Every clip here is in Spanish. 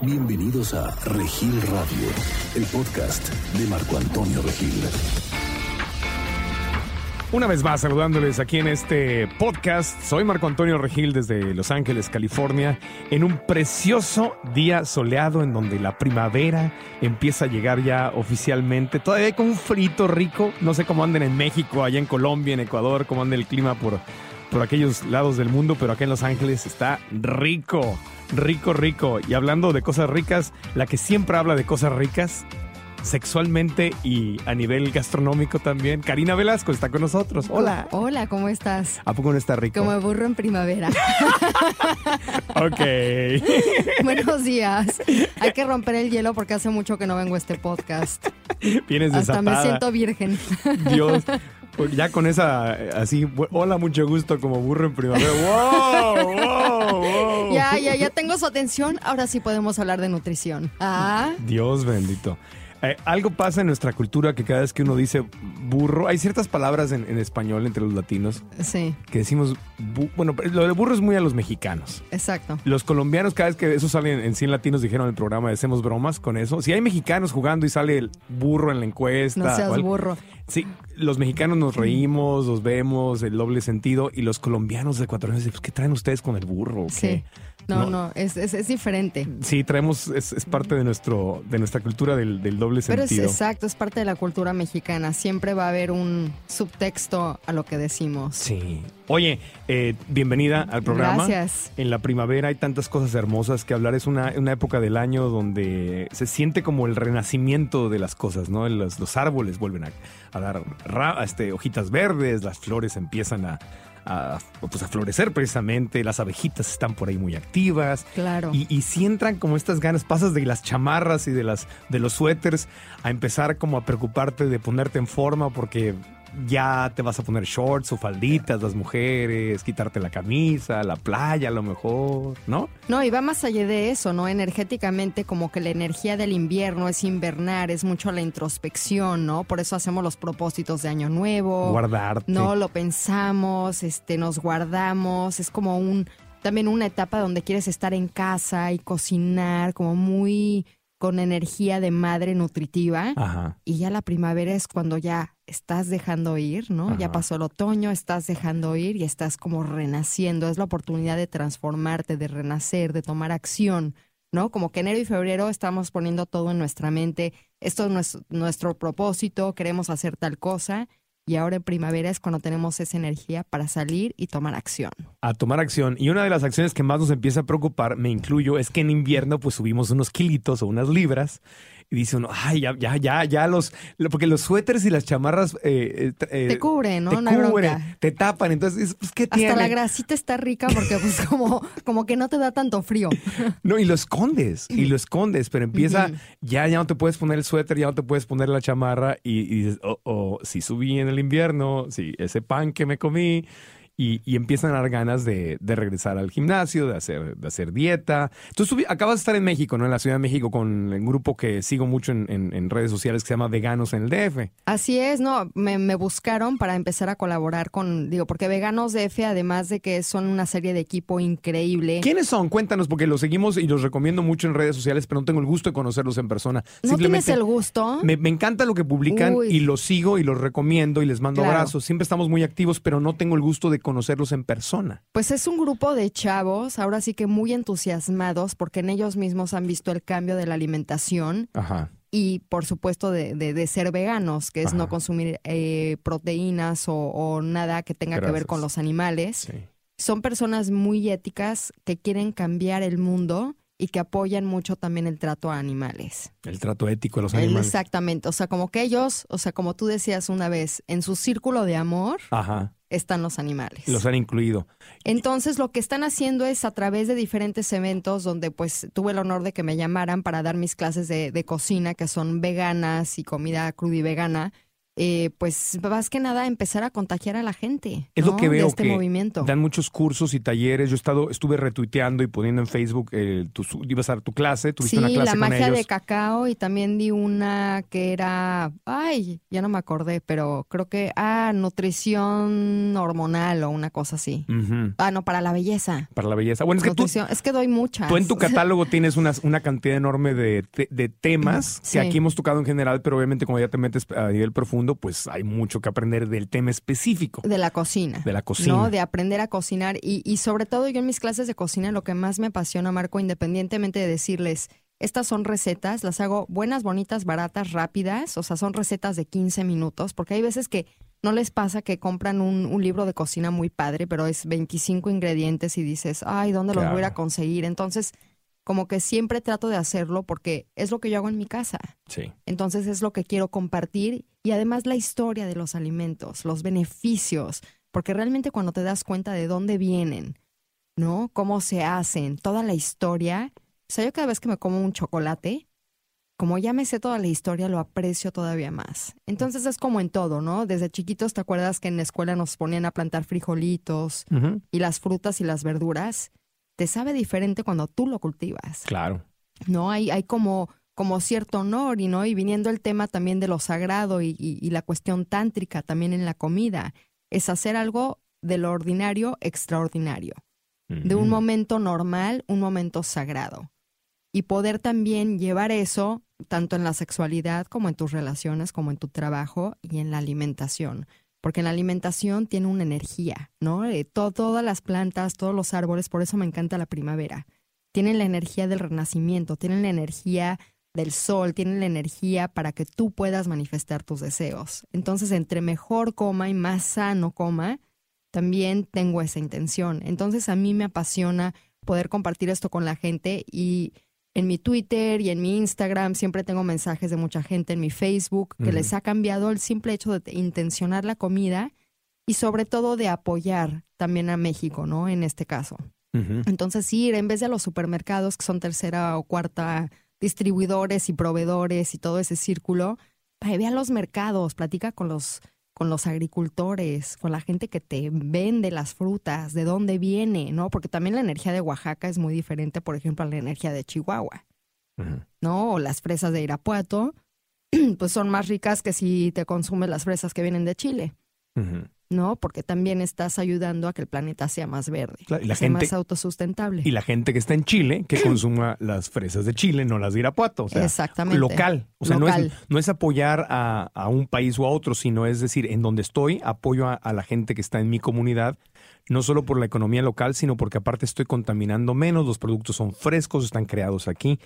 Bienvenidos a Regil Radio, el podcast de Marco Antonio Regil. Una vez más, saludándoles aquí en este podcast. Soy Marco Antonio Regil desde Los Ángeles, California, en un precioso día soleado en donde la primavera empieza a llegar ya oficialmente. Todavía como un frito rico. No sé cómo anden en México, allá en Colombia, en Ecuador, cómo anda el clima por, por aquellos lados del mundo, pero acá en Los Ángeles está rico rico, rico. Y hablando de cosas ricas, la que siempre habla de cosas ricas, sexualmente y a nivel gastronómico también, Karina Velasco está con nosotros. Hola. Hola, ¿cómo estás? ¿A poco no está rico? Como burro en primavera. ok. Buenos días. Hay que romper el hielo porque hace mucho que no vengo a este podcast. Vienes desatada. Hasta me siento virgen. Dios. Pues ya con esa, así, hola, mucho gusto, como burro en primavera. ¡Wow! ¡Wow! ¡Wow! Ya, ya, ya tengo su atención. Ahora sí podemos hablar de nutrición. Ah. Dios bendito. Eh, algo pasa en nuestra cultura que cada vez que uno dice burro, hay ciertas palabras en, español entre los latinos sí. que decimos, bueno, lo de burro es muy a los mexicanos. Exacto. Los colombianos, cada vez que eso sale en, en 100 latinos, dijeron en el programa, hacemos bromas con eso. Si hay mexicanos jugando y sale el burro en la encuesta. No seas burro. Sí, los mexicanos nos reímos, los vemos, el doble sentido, y los colombianos ecuatorianos dicen, pues, ¿qué traen ustedes con el burro? Sí. No, no, es, es, diferente. Sí, traemos, es, parte de nuestro, de nuestra cultura del, doble sentido. Pero es exacto, es parte de la cultura mexicana. Siempre va a haber un subtexto a lo que decimos. Sí. Oye, eh, bienvenida al programa. Gracias. En la primavera hay tantas cosas hermosas que hablar. Es una, una época del año donde se siente como el renacimiento de las cosas, ¿no? Los, los árboles vuelven a, a dar este, hojitas verdes, las flores empiezan a, a, pues a florecer precisamente, las abejitas están por ahí muy activas. Claro. Y, y si entran como estas ganas, pasas de las chamarras y de, las, de los suéteres a empezar como a preocuparte de ponerte en forma porque ya te vas a poner shorts o falditas las mujeres, quitarte la camisa, la playa a lo mejor, ¿no? No, y va más allá de eso, ¿no? Energéticamente como que la energía del invierno es invernar, es mucho la introspección, ¿no? Por eso hacemos los propósitos de año nuevo. Guardarte. No, lo pensamos, este, nos guardamos, es como un, también una etapa donde quieres estar en casa y cocinar, como muy con energía de madre nutritiva. Ajá. Y ya la primavera es cuando ya estás dejando ir, ¿no? Ya pasó el otoño, estás dejando ir y estás como renaciendo. Es la oportunidad de transformarte, de renacer, de tomar acción, ¿no? Como que enero y febrero estamos poniendo todo en nuestra mente. Esto es nuestro propósito, queremos hacer tal cosa y ahora en primavera es cuando tenemos esa energía para salir y tomar acción. A tomar acción. Y una de las acciones que más nos empieza a preocupar, me incluyo, es que en invierno pues subimos unos kilitos o unas libras y dice uno, ay, ya, ya, ya, ya los, porque los suéteres y las chamarras eh, eh, eh, te cubren, ¿no? Te cubren, te tapan, entonces, pues, ¿qué tiene? Hasta la grasita está rica porque pues como, como que no te da tanto frío. No, y lo escondes, y lo escondes, pero empieza, ya, ya no te puedes poner el suéter, ya no te puedes poner la chamarra y, dices, oh, oh, si subí en el invierno, si ese pan que me comí, y, empiezan a dar ganas de, regresar al gimnasio, de hacer, de hacer dieta. Tú acabas de estar en México, ¿no? En la Ciudad de México con un grupo que sigo mucho en, redes sociales que se llama Veganos en el DF. Así es, no, me, buscaron para empezar a colaborar con, digo, porque Veganos DF, además de que son una serie de equipo increíble. ¿Quiénes son? Cuéntanos, porque los seguimos y los recomiendo mucho en redes sociales, pero no tengo el gusto de conocerlos en persona. ¿No tienes el gusto? Me, encanta lo que publican y los sigo y los recomiendo y les mando abrazos. Siempre estamos muy activos, pero no tengo el gusto de conocerlos en persona. Pues es un grupo de chavos, ahora sí que muy entusiasmados, porque en ellos mismos han visto el cambio de la alimentación. Ajá. Y por supuesto de, de, ser veganos, que es no consumir eh, proteínas o, nada que tenga que ver con los animales. Son personas muy éticas que quieren cambiar el mundo y que apoyan mucho también el trato a animales. El trato ético a los animales. Exactamente, o sea, como que ellos, o sea, como tú decías una vez, en su círculo de amor, Ajá están los animales. Los han incluido. Entonces, lo que están haciendo es a través de diferentes eventos donde pues tuve el honor de que me llamaran para dar mis clases de, de cocina, que son veganas y comida cruda y vegana eh, pues más que nada empezar a contagiar a la gente. Es lo que veo de este que movimiento. dan muchos cursos y talleres. Yo he estado, estuve retuiteando y poniendo en Facebook, eh, tu, ibas a dar tu clase, tuviste sí, una clase la magia ellos. de cacao y también di una que era, ay, ya no me acordé, pero creo que, ah, nutrición hormonal o una cosa así. Ah, no, para la belleza. Para la belleza. Bueno, es que tú, es que doy muchas. tú en tu catálogo tienes una, una cantidad enorme de, de temas Sí. que aquí hemos tocado en general, pero obviamente como ya te metes a nivel profundo, pues hay mucho que aprender del tema específico. De la cocina. De la cocina. ¿no? De aprender a cocinar. Y, y sobre todo yo en mis clases de cocina lo que más me apasiona, Marco, independientemente de decirles, estas son recetas, las hago buenas, bonitas, baratas, rápidas, o sea, son recetas de 15 minutos, porque hay veces que no les pasa que compran un, un libro de cocina muy padre, pero es 25 ingredientes y dices, ay, ¿dónde los voy a conseguir? Entonces, como que siempre trato de hacerlo porque es lo que yo hago en mi casa. Sí. Entonces es lo que quiero compartir y además la historia de los alimentos, los beneficios, porque realmente cuando te das cuenta de dónde vienen, ¿no? Cómo se hacen, toda la historia. O sea, yo cada vez que me como un chocolate, como ya me sé toda la historia, lo aprecio todavía más. Entonces es como en todo, ¿no? Desde chiquitos, ¿te acuerdas que en la escuela nos ponían a plantar frijolitos y las frutas y las verduras? Te sabe diferente cuando tú lo cultivas. Claro. ¿no? Hay, hay como, como cierto honor y no, y viniendo el tema también de lo sagrado y, y- y la cuestión tántrica también en la comida, es hacer algo de lo ordinario extraordinario, de un momento normal, un momento sagrado. Y poder también llevar eso tanto en la sexualidad como en tus relaciones, como en tu trabajo y en la alimentación. Porque la alimentación tiene una energía, ¿no? Eh, to- todas las plantas, todos los árboles, por eso me encanta la primavera tienen la energía del renacimiento, tienen la energía del sol, tienen la energía para que tú puedas manifestar tus deseos. Entonces, entre mejor coma y más sano coma, también tengo esa intención. Entonces, a mí me apasiona poder compartir esto con la gente y en mi Twitter y en mi Instagram siempre tengo mensajes de mucha gente, en mi Facebook, que les ha cambiado el simple hecho de intencionar la comida y sobre todo de apoyar también a México, ¿no? En este caso. Entonces, ir en vez de a los supermercados, que son tercera o cuarta distribuidores y proveedores y todo ese círculo, ve a los mercados, platica con los, con los agricultores, con la gente que te vende las frutas, de dónde viene, ¿no? Porque también la energía de Oaxaca es muy diferente, por ejemplo, a la energía de Chihuahua. ¿no? O las fresas de Irapuato, pues son más ricas que si te consumes las fresas que vienen de Chile. ¿No? Porque también estás ayudando a que el planeta sea más verde, Claro, y la sea gente- más autosustentable. Y la gente que está en Chile, que consuma las fresas de Chile, no las de Irapuato. O sea, Exactamente. local. O sea, No, es, Local. no es apoyar a, a un país o a otro, sino es decir, en donde estoy, apoyo a, a la gente que está en mi comunidad, no solo por la economía local, sino porque aparte estoy contaminando menos, los productos son frescos, están creados aquí.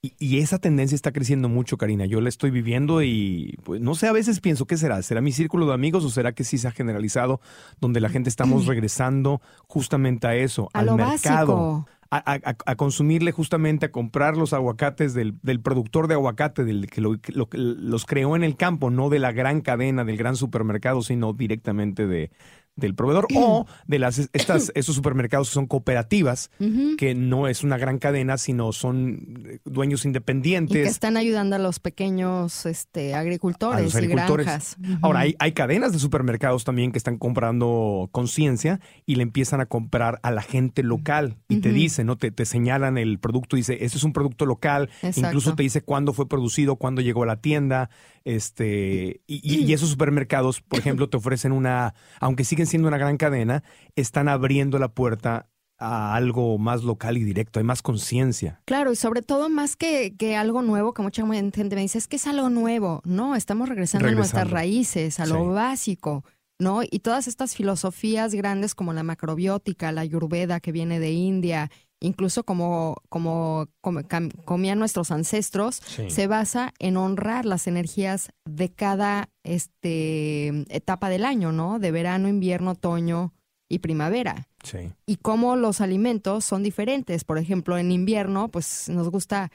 Y, y esa tendencia está creciendo mucho, Karina. Yo la estoy viviendo y pues no sé, a veces pienso, ¿qué será? ¿Será mi círculo de amigos o será que sí se ha generalizado donde la gente estamos regresando justamente a eso, a al lo mercado? básico. a, a- a consumirle justamente, a comprar los aguacates del, del productor de aguacate, del que, lo- que lo- que los creó en el campo, no de la gran cadena, del gran supermercado, sino directamente de, del proveedor o de las estas esos supermercados que son cooperativas, que no es una gran cadena, sino son eh, dueños Y que independientes. están ayudando a los pequeños este, agricultores, A los agricultores. y granjas. Ahora, hay, hay cadenas de supermercados también que están comprando conciencia y le empiezan a comprar a la gente local y te dicen, ¿no? Te, te señalan el producto, dice, este es un producto local, Exacto. incluso te dice cuándo fue producido, cuándo llegó a la tienda, este, y, y- y esos supermercados, por ejemplo, te ofrecen una, aunque siguen siendo una gran cadena, están abriendo la puerta a algo más local y directo, hay más conciencia. Claro, y sobre todo más que, que algo nuevo, que mucha gente me dice, es que es algo nuevo. No, estamos regresando, a nuestras raíces, a lo Sí. básico, ¿no? Y todas estas filosofías grandes como la macrobiótica, la ayurveda que viene de India, incluso como, como, como comían nuestros ancestros, Sí. se basa en honrar las energías de cada este, etapa del año, ¿no? De verano, invierno, otoño y primavera Sí. y cómo los alimentos son diferentes. Por ejemplo, en invierno, pues nos gusta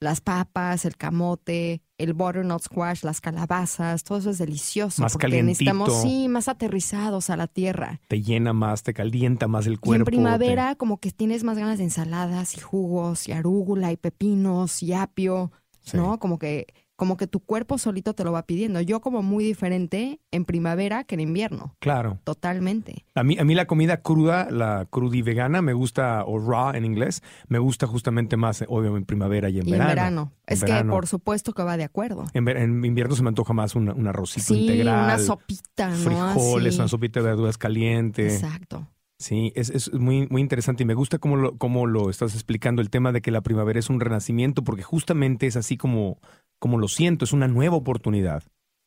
las papas, el camote, el butternut squash, las calabazas, todo eso es delicioso. Más porque calientito. necesitamos, sí, más aterrizados a la tierra. Te llena más, te calienta más el Y cuerpo. en primavera, como que tienes más ganas de ensaladas y jugos y arúgula y pepinos y apio, Sí. ¿no? Como que, como que tu cuerpo solito te lo va pidiendo. Yo como muy diferente en primavera que en invierno, Claro. totalmente. A mí, a mí la comida cruda, la crudi vegana, me gusta, o raw en inglés, me gusta justamente más, obvio, en primavera y en y verano. en verano. En es verano. que por supuesto que va de acuerdo. En, ver- en invierno se me antoja más un, un arrocito Sí, integral. una sopita, ¿no? Frijoles, Así. una sopita de verduras caliente. Exacto. Sí, es, es muy, muy interesante y me gusta cómo lo, cómo lo estás explicando, el tema de que la primavera es un renacimiento, porque justamente es así como, como lo siento, es una nueva oportunidad.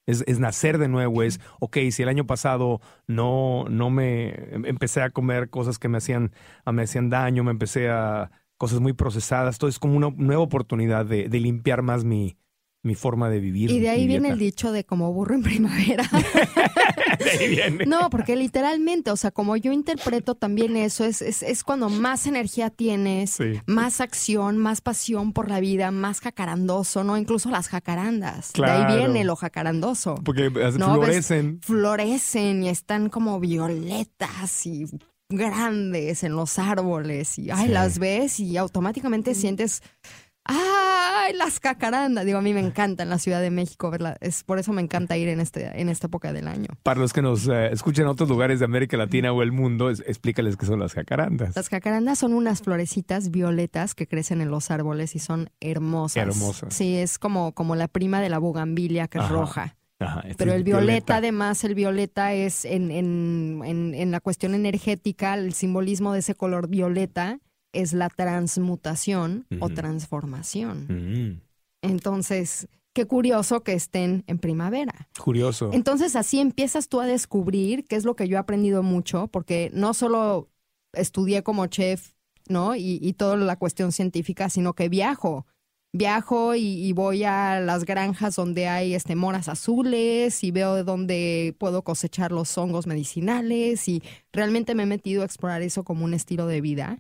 Es, es nacer de nuevo, es, ok, si el año pasado no, no me em- empecé a comer cosas que me hacían, a- me hacían daño, me empecé a cosas muy procesadas, todo es como una nueva oportunidad de, de limpiar más mi, mi forma de vivir. Y de ahí viene el dicho de como burro en primavera. De ahí viene. No, porque literalmente, o sea, como yo interpreto también eso, es, es, es cuando más energía tienes, Sí. más acción, más pasión por la vida, más jacarandoso, ¿no? Incluso las jacarandas. De ahí viene lo jacarandoso. Porque No, ves- florecen. Florecen y están como violetas y grandes en los árboles y ay, Sí. las ves y automáticamente sientes ay, las jacarandas. Digo, a mí me encanta en la Ciudad de México verla. Es por eso me encanta ir en este en esta época del año. Para los que nos eh, escuchan en otros lugares de América Latina o el mundo, es- explícales qué son las jacarandas. Las jacarandas son unas florecitas violetas que crecen en los árboles y son hermosas. Hermosas. Sí, es como, como la prima de la bugambilia que es roja. Ajá, este Pero el violeta, además, el violeta es en, en, en, en la cuestión energética, el simbolismo de ese color violeta es la transmutación o transformación. Mm, Entonces, qué curioso que estén en primavera. curioso. Entonces así empiezas tú a descubrir, que es lo que yo he aprendido mucho, porque no solo estudié como chef, ¿no? Y, y toda la cuestión científica, sino que viajo. Viajo y, y voy a las granjas donde hay este, moras azules y veo de dónde puedo cosechar los hongos medicinales y realmente me he metido a explorar eso como un estilo de vida.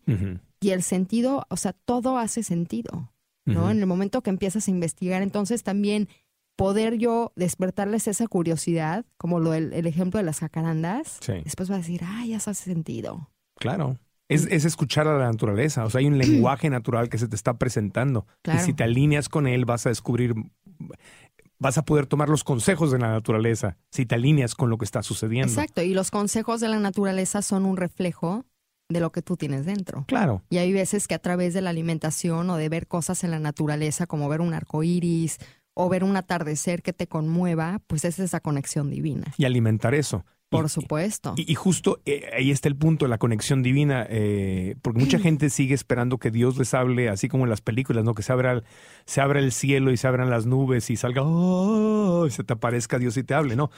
Y el sentido, o sea, todo hace sentido. ¿no? En el momento que empiezas a investigar, entonces también poder yo despertarles esa curiosidad, como lo del el ejemplo de las jacarandas, Sí, después va a decir, ay, ya hace sentido. claro. Es, es escuchar a la naturaleza. O sea, hay un lenguaje natural que se te está presentando. Claro. Y si te alineas con él, vas a descubrir, vas a poder tomar los consejos de la naturaleza. Si te alineas con lo que está sucediendo. Exacto, y los consejos de la naturaleza son un reflejo de lo que tú tienes dentro. Claro. Y hay veces que a través de la alimentación o de ver cosas en la naturaleza, como ver un arco iris o ver un atardecer que te conmueva, pues es esa conexión divina. Y alimentar eso. Por Y- supuesto. Y, y justo eh, ahí está el punto de la conexión divina, eh, porque mucha gente sigue esperando que Dios les hable, así como en las películas, ¿no? Que se abra, el- se abra el cielo y se abran las nubes y salga, ¡oh! y se te aparezca Dios y te hable, ¿no?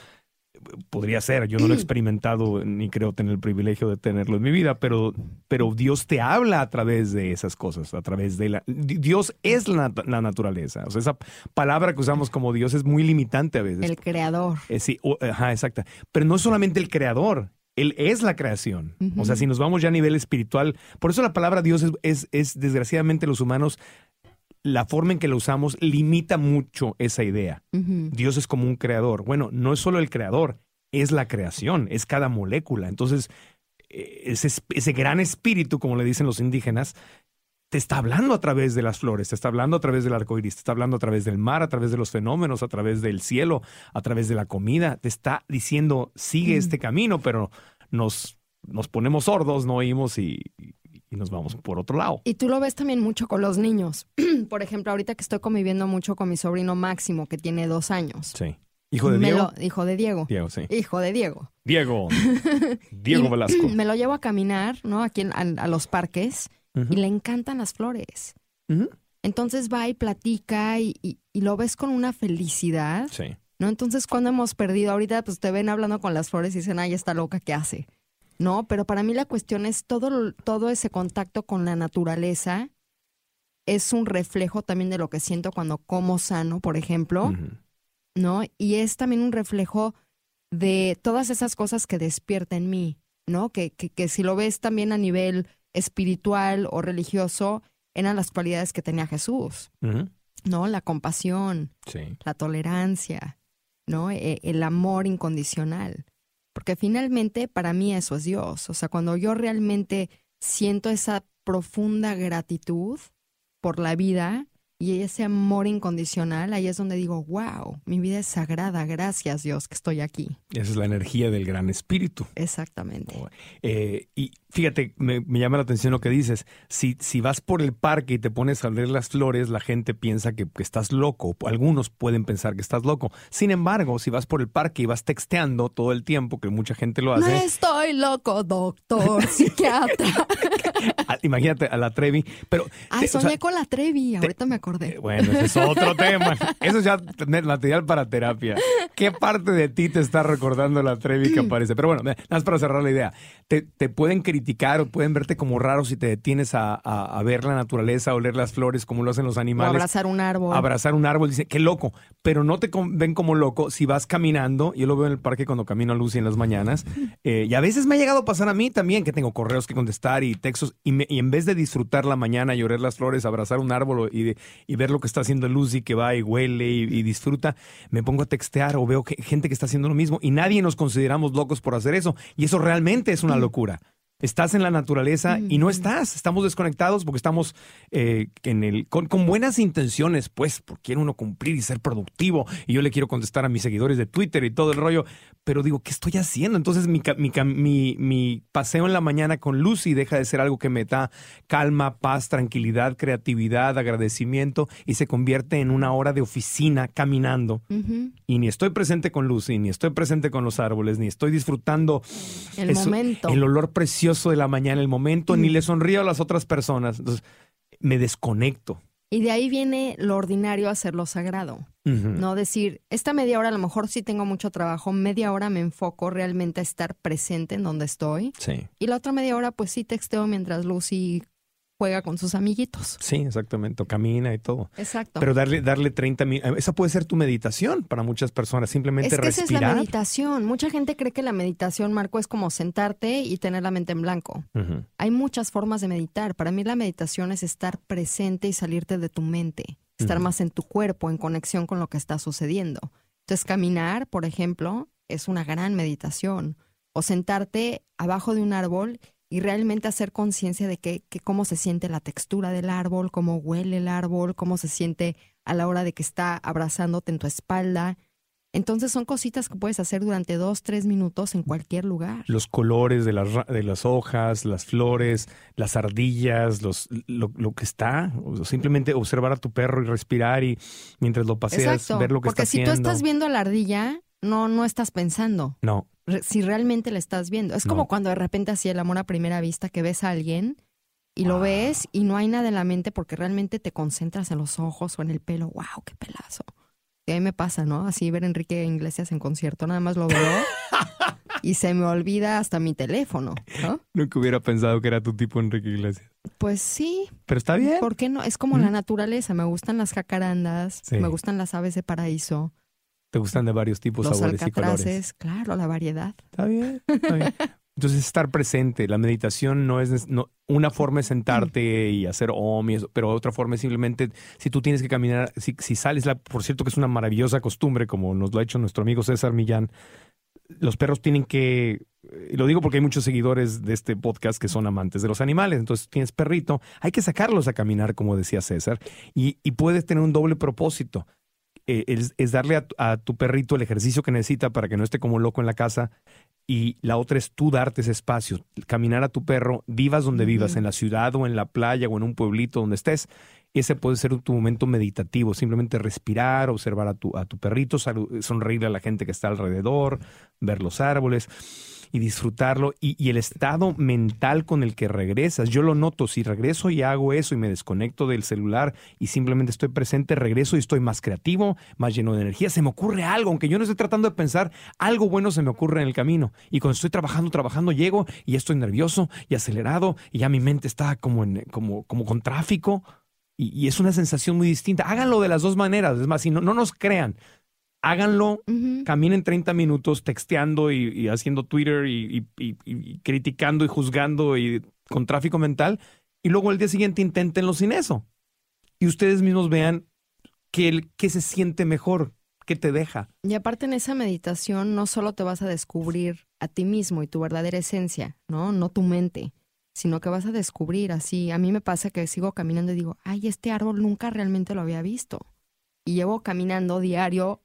Podría ser, yo no lo he experimentado ni creo tener el privilegio de tenerlo en mi vida, pero, pero Dios te habla a través de esas cosas, a través de la... Di- Dios es la, la naturaleza, o sea, esa palabra que usamos como Dios es muy limitante a veces. El creador. Eh, sí, ajá, exacta. Pero no es solamente el creador, él es la creación. O sea, si nos vamos ya a nivel espiritual, por eso la palabra Dios es, es, es, desgraciadamente los humanos, la forma en que la usamos limita mucho esa idea. Dios es como un creador. Bueno, no es solo el creador, es la creación, es cada molécula. Entonces, eh, ese, es- ese gran espíritu, como le dicen los indígenas, te está hablando a través de las flores, te está hablando a través del arco iris, te está hablando a través del mar, a través de los fenómenos, a través del cielo, a través de la comida. Te está diciendo, sigue este camino, pero nos, nos ponemos sordos, no oímos y, y nos vamos por otro lado. Y tú lo ves también mucho con los niños. Por ejemplo, ahorita que estoy conviviendo mucho con mi sobrino Máximo, que tiene dos años. Sí. ¿Hijo de Diego? lo- hijo de Diego. Diego, sí. Hijo de Diego. Diego. Diego Velasco. Me lo llevo a caminar, ¿no? Aquí en- a, a los parques y le encantan las flores. Entonces va y platica y, y- y lo ves con una felicidad, Sí. ¿no? Entonces cuando hemos perdido, ahorita pues te ven hablando con las flores y dicen, ay, está loca, ¿qué hace? No, pero para mí la cuestión es todo, todo ese contacto con la naturaleza es un reflejo también de lo que siento cuando como sano, por ejemplo. ¿no? Y es también un reflejo de todas esas cosas que despierta en mí, ¿no? Que, que, que si lo ves también a nivel espiritual o religioso, eran las cualidades que tenía Jesús. ¿no? La compasión, Sí. la tolerancia, ¿no? E- El amor incondicional. Porque finalmente para mí eso es Dios. O sea, cuando yo realmente siento esa profunda gratitud por la vida y ese amor incondicional, ahí es donde digo, wow, mi vida es sagrada, gracias Dios que estoy aquí. Esa es la energía del gran espíritu. Exactamente. Eh, y fíjate, me, me llama la atención lo que dices. Si, si vas por el parque y te pones a leer las flores, la gente piensa que, que estás loco. Algunos pueden pensar que estás loco. Sin embargo, si vas por el parque y vas texteando todo el tiempo, que mucha gente lo No hace, estoy loco, doctor, psiquiatra. ah, imagínate a la Trevi. Pero, Ay, te- o soñé sea, con la Trevi, ahorita me eh, acordé. Bueno, ese es otro tema. Eso es ya material para terapia. ¿Qué parte de ti te está recordando la Trevi que aparece? Pero bueno, nada más para cerrar la idea. Te, te pueden criticar o pueden verte como raro si te detienes a, a- a ver la naturaleza o leer las flores como lo hacen los O animales. abrazar un árbol. Abrazar un árbol, dice, qué loco, pero no te ven como loco si vas caminando, yo lo veo en el parque cuando camino a Lucy en las mañanas, eh, y a veces me ha llegado a pasar a mí también, que tengo correos que contestar y textos, y, me- y en vez de disfrutar la mañana y oler las flores, abrazar un árbol o- y, de- y ver lo que está haciendo Lucy, que va y huele y, y disfruta, me pongo a textear o veo que, gente que está haciendo lo mismo, y nadie nos consideramos locos por hacer eso, y eso realmente es una locura. Estás en la naturaleza y no estás. Estamos desconectados porque estamos eh, en el, con, con buenas intenciones, pues, porque quiere uno cumplir y ser productivo. Y yo le quiero contestar a mis seguidores de Twitter y todo el rollo. Pero digo, ¿qué estoy haciendo? Entonces mi, mi, mi, mi paseo en la mañana con Lucy deja de ser algo que me da calma, paz, tranquilidad, creatividad, agradecimiento y se convierte en una hora de oficina caminando. Y ni estoy presente con Lucy, ni estoy presente con los árboles, ni estoy disfrutando El eso, momento. El olor precioso de la mañana, el momento, ni le sonrío a las otras personas. Entonces, me desconecto. Y de ahí viene lo ordinario a ser lo sagrado. No decir, esta media hora a lo mejor sí tengo mucho trabajo, media hora me enfoco realmente a estar presente en donde estoy. Sí, Y la otra media hora pues sí texteo mientras Lucy juega con sus amiguitos. sí, exactamente. O camina y todo. Exacto. Pero darle, darle 30 minutos. Esa puede ser tu meditación para muchas personas. Simplemente es que esa es la respirar. meditación. Mucha gente cree que la meditación, Marco, es como sentarte y tener la mente en blanco. Hay muchas formas de meditar. Para mí la meditación es estar presente y salirte de tu mente, estar más en tu cuerpo, en conexión con lo que está sucediendo. Entonces caminar, por ejemplo, es una gran meditación. O sentarte abajo de un árbol y realmente hacer conciencia de que, que cómo se siente la textura del árbol, cómo huele el árbol, cómo se siente a la hora de que está abrazándote en tu espalda. Entonces son cositas que puedes hacer durante dos, tres minutos en cualquier lugar. Los colores de las, de las hojas, las flores, las ardillas, los, lo, lo que está. Simplemente observar a tu perro y respirar y mientras lo paseas, Exacto. ver lo que Porque está si haciendo. tú estás viendo a la ardilla, no, no estás pensando. No, Re- Si realmente la estás viendo. Es No. como cuando de repente así el amor a primera vista que ves a alguien y lo ves y no hay nada en la mente porque realmente te concentras en los ojos o en el pelo. ¡Wow! ¡Qué pelazo! Y a mí me pasa, ¿no? Así ver a Enrique Iglesias en concierto, nada más lo veo y se me olvida hasta mi teléfono, ¿no? nunca hubiera pensado que era tu tipo Enrique Iglesias. Pues sí, Pero está bien. ¿por qué no? Es como la naturaleza. Me gustan las jacarandas, Sí. me gustan las aves de paraíso, Te gustan de varios tipos, los sabores y colores. claro, la variedad. Está bien, está bien. Entonces, estar presente. La meditación no es. No, una forma es sentarte y hacer om, y eso, pero otra forma es simplemente. Si tú tienes que caminar, si, si sales, la, por cierto, que es una maravillosa costumbre, como nos lo ha hecho nuestro amigo César Millán. Los perros tienen que. y Lo digo porque hay muchos seguidores de este podcast que son amantes de los animales. Entonces, tienes perrito, hay que sacarlos a caminar, como decía César, y, y puedes tener un doble propósito. Eh, es, es darle a tu- a tu perrito el ejercicio que necesita para que no esté como loco en la casa. Y la otra es tú darte ese espacio, caminar a tu perro, vivas donde vivas, en la ciudad o en la playa o en un pueblito donde estés. Ese puede ser tu momento meditativo, simplemente respirar, observar a tu, a tu perrito, sonreírle a la gente que está alrededor, ver los árboles y disfrutarlo. Y, el estado mental con el que regresas, yo lo noto, si regreso y hago eso y me desconecto del celular y simplemente estoy presente, regreso y estoy más creativo, más lleno de energía, se me ocurre algo, aunque yo no esté tratando de pensar, algo bueno se me ocurre en el camino. Y cuando estoy trabajando, trabajando, llego y estoy nervioso y acelerado y ya mi mente está como con tráfico. Y, y es una sensación muy distinta. Háganlo de las dos maneras. Es más, si no, no nos crean, háganlo caminen 30 minutos texteando y, y haciendo Twitter y, y- y- y criticando y juzgando y con tráfico mental y luego el día siguiente inténtenlo sin eso. Y ustedes mismos vean ¿qué, qué se siente mejor? ¿Qué te deja? Y aparte en esa meditación no solo te vas a descubrir a ti mismo y tu verdadera esencia, ¿no? No tu mente, sino que vas a descubrir así. A mí me pasa que sigo caminando y digo, ay, este árbol nunca realmente lo había visto. Y llevo caminando diario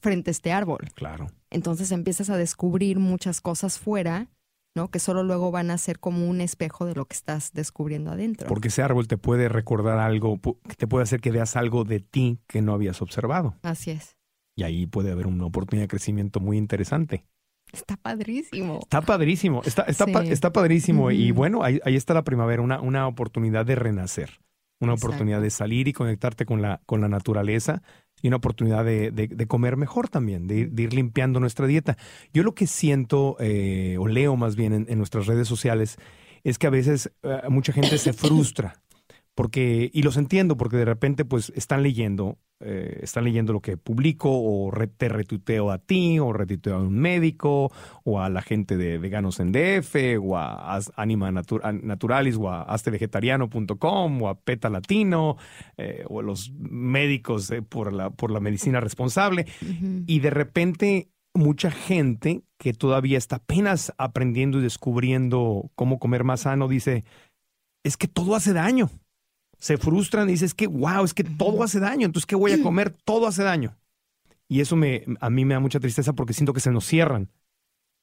frente a este árbol. Claro. Entonces empiezas a descubrir muchas cosas fuera, ¿no? Que solo luego van a ser como un espejo de lo que estás descubriendo adentro. Porque ese árbol te puede recordar algo, te puede hacer que veas algo de ti que no habías observado. Así es. Y ahí puede haber una oportunidad de crecimiento muy interesante. Está padrísimo. Está padrísimo, está, está, pa- está padrísimo. Y bueno, ahí, ahí está la primavera, una, una oportunidad de renacer, una Exacto. oportunidad de salir y conectarte con la, con la naturaleza y una oportunidad de, de- de comer mejor también, de ir, limpiando nuestra dieta. Yo lo que siento, eh, o leo más bien en, en nuestras redes sociales, es que a veces eh, mucha gente se frustra. Porque, y los entiendo, porque de repente pues están leyendo, eh, están leyendo lo que publico, o re- te retuiteo a ti, o retuiteo a un médico, o a la gente de Veganos en DF, o a Anima Natu- a Naturalis, o a haztevegetariano.com, o a PETA Latino, eh, o a los médicos eh, por, la, por la medicina responsable. Y de repente mucha gente que todavía está apenas aprendiendo y descubriendo cómo comer más sano dice, es que todo hace daño. Se frustran y dicen, es que, wow, es que todo hace daño, entonces, ¿qué voy a comer? Todo hace daño. Y eso me, a mí me da mucha tristeza porque siento que se nos cierran,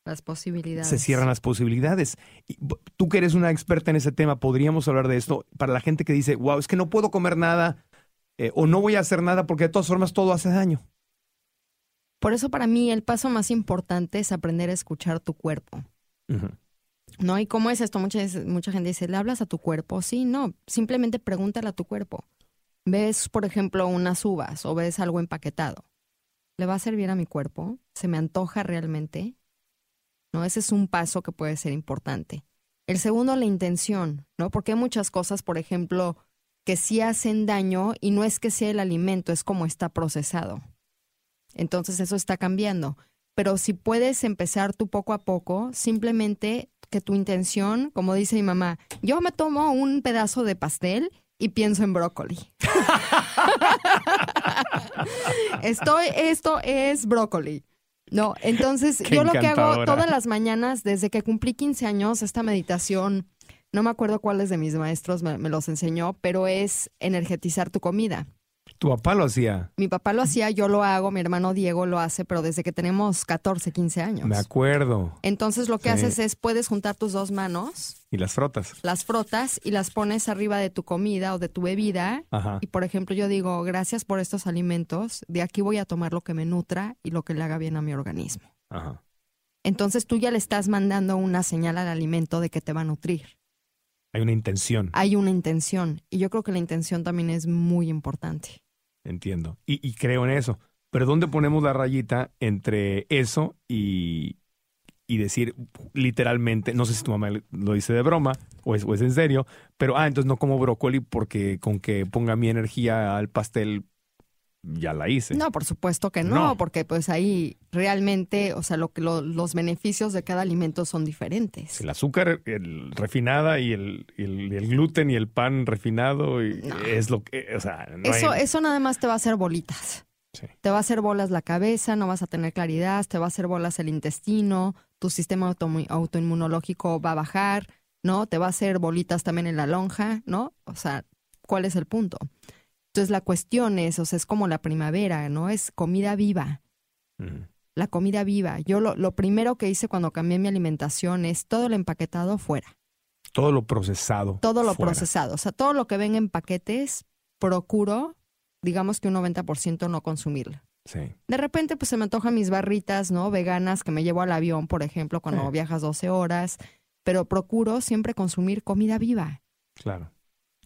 Las posibilidades. se cierran las posibilidades. Y tú que eres una experta en ese tema, podríamos hablar de esto para la gente que dice, wow, es que no puedo comer nada eh, o no voy a hacer nada porque de todas formas todo hace daño. Por eso para mí el paso más importante es aprender a escuchar tu cuerpo. Ujú. ¿No? ¿Y cómo es esto? Mucha, mucha gente dice, ¿le hablas a tu cuerpo? Sí, no, simplemente pregúntale a tu cuerpo. ¿Ves, por ejemplo, unas uvas o ves algo empaquetado? ¿Le va a servir a mi cuerpo? ¿Se me antoja realmente? ¿No? Ese es un paso que puede ser importante. El segundo, la intención, ¿no? Porque hay muchas cosas, por ejemplo, que sí hacen daño y no es que sea el alimento, es como está procesado. Entonces eso está cambiando. Pero si puedes empezar tú poco a poco, simplemente que tu intención, como dice mi mamá, yo me tomo un pedazo de pastel y pienso en brócoli. Estoy, esto es brócoli. No, entonces Qué yo lo que hago todas las mañanas, desde que cumplí 15 años, esta meditación, no me acuerdo cuáles de mis maestros me, me los enseñó, pero es energetizar tu comida. Tu papá lo hacía. Mi papá lo hacía, yo lo hago, mi hermano Diego lo hace, pero desde que tenemos 14, 15 años. Me acuerdo. Entonces lo que Sí. haces es, puedes juntar tus dos manos, Y las frotas. las frotas y las pones arriba de tu comida o de tu bebida. Ajá. Y por ejemplo, yo digo, gracias por estos alimentos, de aquí voy a tomar lo que me nutra y lo que le haga bien a mi organismo. Ajá. Entonces tú ya le estás mandando una señal al alimento de que te va a nutrir. Hay una intención. Hay una intención y yo creo que la intención también es muy importante. Entiendo. Y, y creo en eso. Pero ¿dónde ponemos la rayita entre eso y, y decir literalmente, no sé si tu mamá lo dice de broma o es, o es en serio, pero, ah, entonces no como brócoli porque con que ponga mi energía al pastel ya la hice. No, por supuesto que no, No. porque pues ahí realmente, o sea, lo que lo- los beneficios de cada alimento son diferentes. El azúcar el refinada y el, el, gluten y el pan refinado y No. es lo que, o sea, no Eso, hay- eso nada más te va a hacer bolitas. Sí. Te va a hacer bolas la cabeza, no vas a tener claridad, te va a hacer bolas el intestino, tu sistema automu- autoinmunológico va a bajar, ¿no? Te va a hacer bolitas también en la lonja, ¿no? O sea, ¿cuál es el punto? Entonces la cuestión es, o sea, es como la primavera, ¿no? Es comida viva. La comida viva. Yo lo, lo primero que hice cuando cambié mi alimentación es todo lo empaquetado fuera, Todo lo procesado. todo lo fuera. procesado. O sea, todo lo que venga en paquetes, procuro, digamos que un 90% no consumirlo. Sí. De repente, pues se me antojan mis barritas, ¿no? Veganas que me llevo al avión, por ejemplo, cuando Sí. viajas 12 horas, pero procuro siempre consumir comida viva. Claro.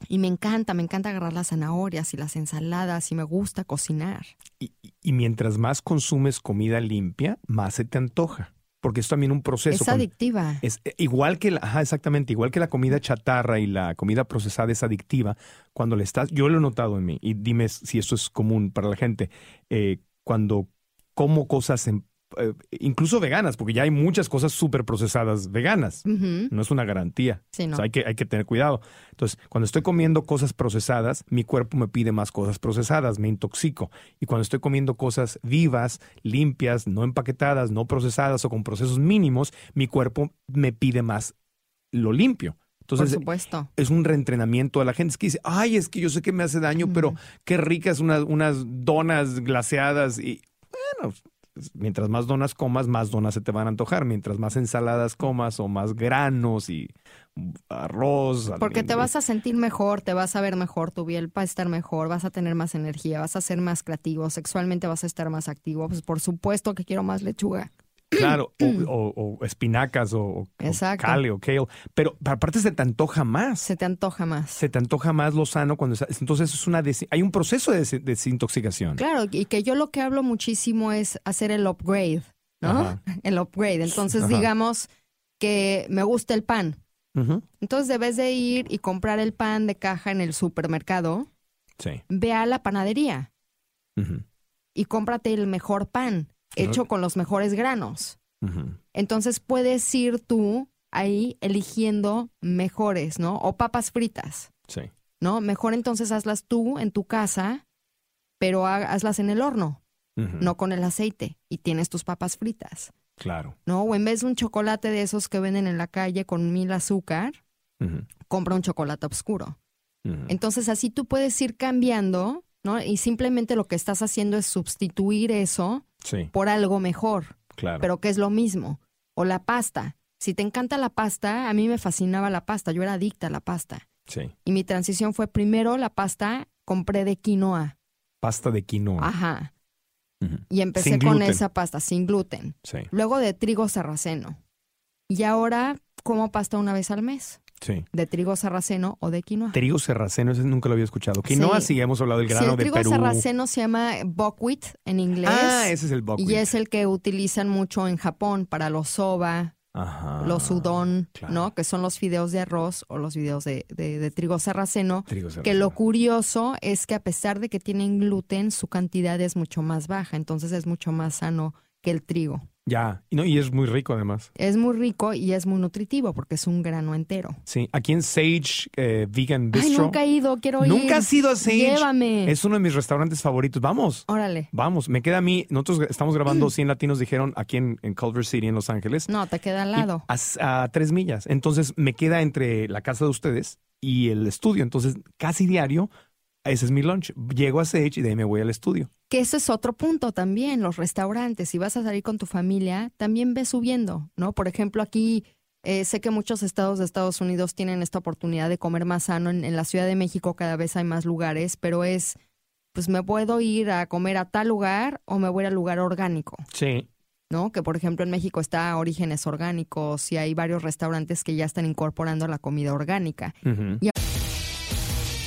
Y me encanta, me encanta agarrar las zanahorias y las ensaladas y me gusta cocinar. Y, y- mientras más consumes comida limpia, más se te antoja. Porque es también un proceso. es adictiva. es eh, igual que la, ajá, exactamente, igual que la comida chatarra y la comida procesada es adictiva. Cuando le estás, yo lo he notado en mí, y dime si esto es común para la gente. eh, cuando como cosas en- eh, incluso veganas, porque ya hay muchas cosas súper procesadas veganas. No es una garantía. Sí, no. O sea, hay que, hay que tener cuidado. Entonces, cuando estoy comiendo cosas procesadas, mi cuerpo me pide más cosas procesadas, me intoxico. Y cuando estoy comiendo cosas vivas, limpias, no empaquetadas, no procesadas o con procesos mínimos, mi cuerpo me pide más lo limpio. Por Entonces, supuesto. es un reentrenamiento a la gente. Es que dice, ay, es que yo sé que me hace daño, pero qué ricas unas, unas donas glaseadas. Y bueno, mientras más donas comas, más donas se te van a antojar. Mientras más ensaladas comas o más granos y arroz. Porque te vas a sentir mejor, te vas a ver mejor, tu piel va a estar mejor, vas a tener más energía, vas a ser más creativo, sexualmente vas a estar más activo. Pues por supuesto que quiero más lechuga. Claro, o, o- o espinacas o, o Exacto. cale o kale. Pero aparte se te antoja más. Se te antoja más. Se te antoja más lo sano cuando. Entonces es una hay un proceso de des- desintoxicación. Claro, y que yo lo que hablo muchísimo es hacer el upgrade, ¿no? Ajá. El upgrade. Entonces, Ajá. digamos que me gusta el pan. Ujú. Entonces debes de ir y comprar el pan de caja en el supermercado, Sí. ve a la panadería y cómprate el mejor pan. Hecho con los mejores granos. Entonces puedes ir tú ahí eligiendo mejores, ¿no? O papas fritas, Sí. ¿no? Mejor entonces hazlas tú en tu casa, pero ha- hazlas en el horno, no con el aceite, y tienes tus papas fritas, Claro. ¿no? O en vez de un chocolate de esos que venden en la calle con mil azúcar, compra un chocolate oscuro. Entonces así tú puedes ir cambiando, ¿no? Y simplemente lo que estás haciendo es sustituir eso Sí, por algo mejor, claro. pero que es lo mismo. O la pasta. Si te encanta la pasta, a mí me fascinaba la pasta, yo era adicta a la pasta. sí. Y mi transición fue primero la pasta, compré de quinoa. Pasta de quinoa. Ajá. Y empecé con esa pasta, sin gluten. Sí, Luego de trigo sarraceno. Y ahora como pasta una vez al mes, sí. de trigo sarraceno o de quinoa. Trigo sarraceno, ese nunca lo había escuchado. Quinoa sí, Sí. hemos hablado del Sí, grano el de trigo Perú. sarraceno se llama buckwheat en inglés. Ah, ese es el buckwheat. Y es el que utilizan mucho en Japón para los soba, Ajá. los udon, claro. ¿no? Que son los fideos de arroz o los fideos de, de- de trigo sarraceno. Trigo Que sarraceno. lo curioso es que a pesar de que tienen gluten, su cantidad es mucho más baja, entonces es mucho más sano que el trigo. Ya, y, no, y es muy rico además. Es muy rico y es muy nutritivo porque es un grano entero. Sí, aquí en Sage eh, Vegan Ay, Bistro. nunca he ido, quiero ir. ¿Nunca has ido a Sage? Llévame. Es uno de mis restaurantes favoritos. Vamos. Órale. Vamos, me queda a mí. Nosotros estamos grabando 100 latinos, dijeron, aquí en, en Culver City, en Los Ángeles. No, te queda al lado. A, a tres millas. Entonces me queda entre la casa de ustedes y el estudio. Entonces, casi diario, ese es mi lunch. Llego a Sage y de ahí me voy al estudio. Que eso es otro punto también, los restaurantes. Si vas a salir con tu familia, también ve subiendo, ¿no? Por ejemplo, aquí eh, sé que muchos estados de Estados Unidos tienen esta oportunidad de comer más sano. En, en la Ciudad de México cada vez hay más lugares, pero es, pues me puedo ir a comer a tal lugar o me voy al lugar orgánico, Sí. ¿no? Que por ejemplo en México está Orígenes Orgánicos y hay varios restaurantes que ya están incorporando la comida orgánica.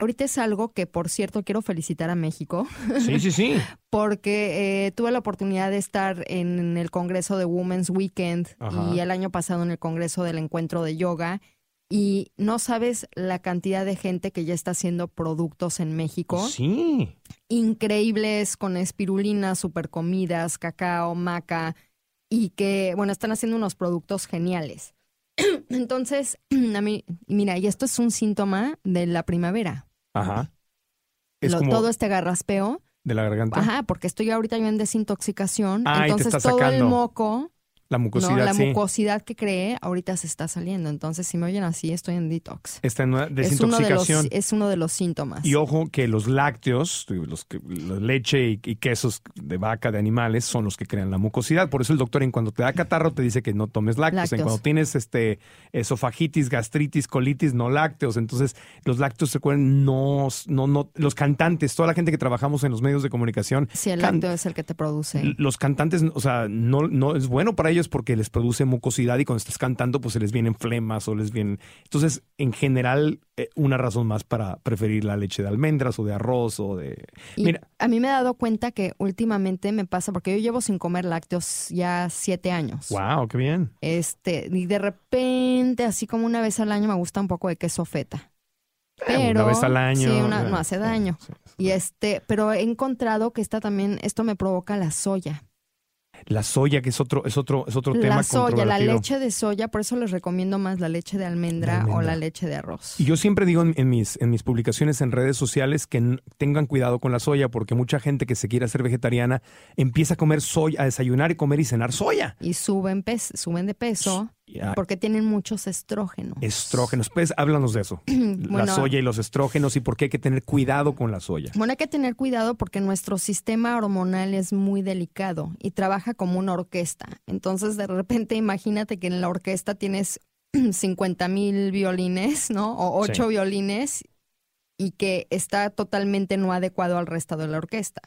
Ahorita es algo que, por cierto, quiero felicitar a México. Sí, sí, sí. porque eh, tuve la oportunidad de estar en el Congreso de Women's Weekend Ajá. y el año pasado en el Congreso del Encuentro de Yoga. Y no sabes la cantidad de gente que ya está haciendo productos en México. Sí. Increíbles con espirulina, super comidas, cacao, maca. Y que, bueno, están haciendo unos productos geniales. Entonces, a mí, mira, y esto es un síntoma de la primavera. Ajá. Es Lo- como todo este garraspeo de la garganta. Ajá, porque estoy ahorita yo en desintoxicación. Ah, entonces todo el moco La mucosidad, ¿no? La sí. mucosidad que creé ahorita se está saliendo. Entonces, si me oyen así, estoy en detox. Está en una Es uno, de los, desintoxicación. es uno de los síntomas. Y ojo que los lácteos, los leche y, y quesos de vaca, de animales, son los que crean la mucosidad. Por eso el doctor en cuando te da catarro te dice que no tomes lácteos. En cuando tienes este esofagitis, gastritis, colitis, no lácteos. Entonces, los lácteos, recuerden, no, no, no, los cantantes, toda la gente que trabajamos en los medios de comunicación, si el lácteo es el que te produce. los cantantes, o sea, no, no es bueno para ellos porque les produce mucosidad y cuando estás cantando, pues se les vienen flemas o les vienen. Entonces, en general, eh, una razón más para preferir la leche de almendras o de arroz o de. Y Mira, a mí me he dado cuenta que últimamente me pasa, porque yo llevo sin comer lácteos ya siete años. wow, qué bien. Este, y de repente, así como una vez al año, me gusta un poco de queso feta. Pero, Eh, una vez al año. Sí, una- no hace daño. sí, sí. Y este, pero he encontrado que está también, esto me provoca la soya. La soya, que es otro, es otro, es otro tema La soya, la leche de soya, por eso les recomiendo más la leche de almendra, De almendra. o la leche de arroz. Y yo siempre digo en, en mis, en mis publicaciones en redes sociales que tengan cuidado con la soya, porque mucha gente que se quiere hacer vegetariana empieza a comer soya, a desayunar y comer y cenar soya. Y suben, suben de peso porque tienen muchos estrógenos. Estrógenos. Pues háblanos de eso. la Bueno, soya y los estrógenos y por qué hay que tener cuidado con la soya. Bueno, hay que tener cuidado porque nuestro sistema hormonal es muy delicado y trabaja como una orquesta. Entonces, de repente, imagínate que en la orquesta tienes 50 mil violines, ¿no? O ocho Sí. violines y que está totalmente no adecuado al resto de la orquesta.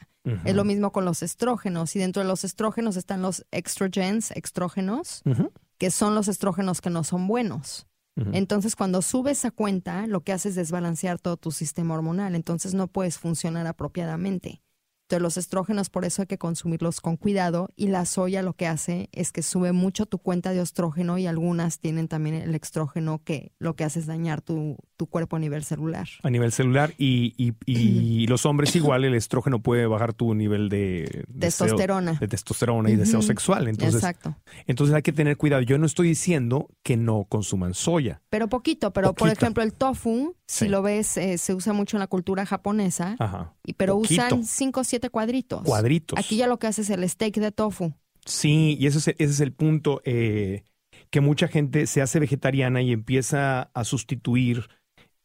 Es lo mismo con los estrógenos y dentro de los estrógenos están los estrogens, estrógenos, Ujú, que son los estrógenos que no son buenos. Entonces, cuando subes esa cuenta, lo que hace es desbalancear todo tu sistema hormonal. Entonces, no puedes funcionar apropiadamente. Entonces, los estrógenos, por eso hay que consumirlos con cuidado. Y la soya lo que hace es que sube mucho tu cuenta de estrógeno y algunas tienen también el estrógeno que lo que hace es dañar tu, tu cuerpo a nivel celular. a nivel celular y, y- y los hombres igual el estrógeno puede bajar tu nivel de deseo- Testosterona. de testosterona y deseo sexual entonces Exacto. entonces hay que tener cuidado yo no estoy diciendo que no consuman soya Pero poquito, pero por ejemplo, el tofu, si lo ves, eh, se usa mucho en la cultura japonesa, ajá y, pero poquito. usan cinco o siete cuadritos. cuadritos Aquí ya lo que hace es el steak de tofu. sí y ese es, ese es el punto eh, que mucha gente se hace vegetariana y empieza a sustituir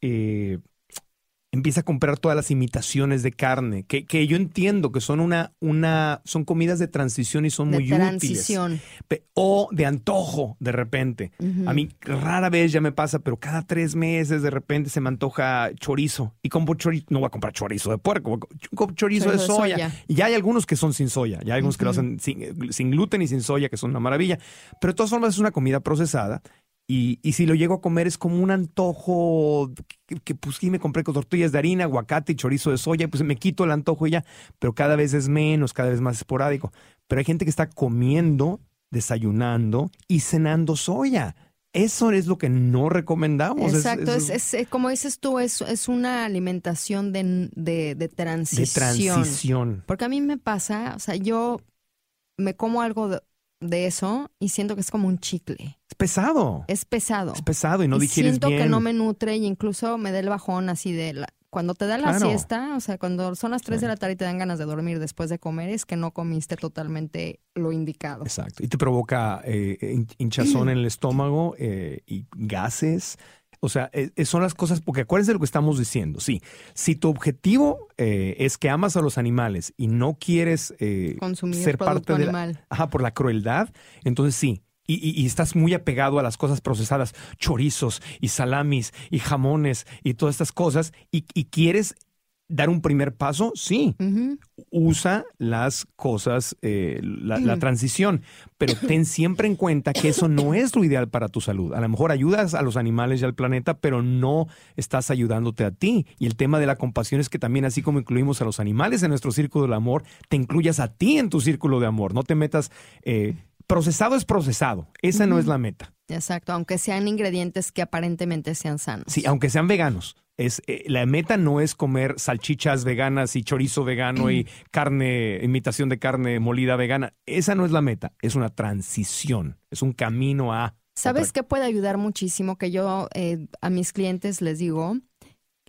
eh, empieza a comprar todas las imitaciones de carne, que, que yo entiendo que son una, una, son comidas de transición y son de muy transición. útiles. Pe- O de antojo, de repente. A mí rara vez ya me pasa, pero cada tres meses de repente se me antoja chorizo. Y compro chorizo, no voy a comprar chorizo de puerco, comprar chorizo, de, Chorizo de soya. soya. Y ya hay algunos que son sin soya, ya hay algunos que lo hacen sin, sin gluten y sin soya, que son una maravilla. Pero de todas formas es una comida procesada. Y, y si lo llego a comer es como un antojo que, que, pues sí me compré con tortillas de harina, aguacate y chorizo de soya, pues me quito el antojo y ya, pero cada vez es menos, cada vez más esporádico. Pero hay gente que está comiendo, desayunando y cenando soya. Eso es lo que no recomendamos. Exacto, es, es- es- como dices tú, es, es una alimentación de, de, de de transición. transición. Porque a mí me pasa, o sea, yo me como algo de, de eso y siento que es como un chicle. Es pesado. Es pesado. Es pesado y no y digieres siento bien. que no me nutre y incluso me da el bajón así de la, cuando te da la Claro. siesta, o sea, cuando son las 3 Sí. de la tarde y te dan ganas de dormir después de comer, es que no comiste totalmente lo indicado. Exacto. Y te provoca eh, hin- hinchazón en el estómago eh, y gases. O sea, eh, eh, son las cosas, porque acuérdense de lo que estamos diciendo. Sí, si tu objetivo eh, es que amas a los animales y no quieres eh, Consumir ser producto parte de la, ajá, por la crueldad, entonces sí. Y, y- y estás muy apegado a las cosas procesadas, chorizos y salamis y jamones y todas estas cosas, y, y quieres dar un primer paso, sí, usa las cosas, eh, la, la Mm. transición, pero ten siempre en cuenta que eso no es lo ideal para tu salud. A lo mejor ayudas a los animales y al planeta, pero no estás ayudándote a ti. Y el tema de la compasión es que también así como incluimos a los animales en nuestro círculo del amor, te incluyas a ti en tu círculo de amor. No te metas... eh, procesado es procesado. Esa no es la meta. Exacto, aunque sean ingredientes que aparentemente sean sanos. Sí, aunque sean veganos. Es, eh, la meta no es comer salchichas veganas y chorizo vegano y carne, imitación de carne molida vegana. Esa no es la meta, es una transición, es un camino a... ¿Sabes qué puede ayudar muchísimo? Que yo eh, a mis clientes les digo,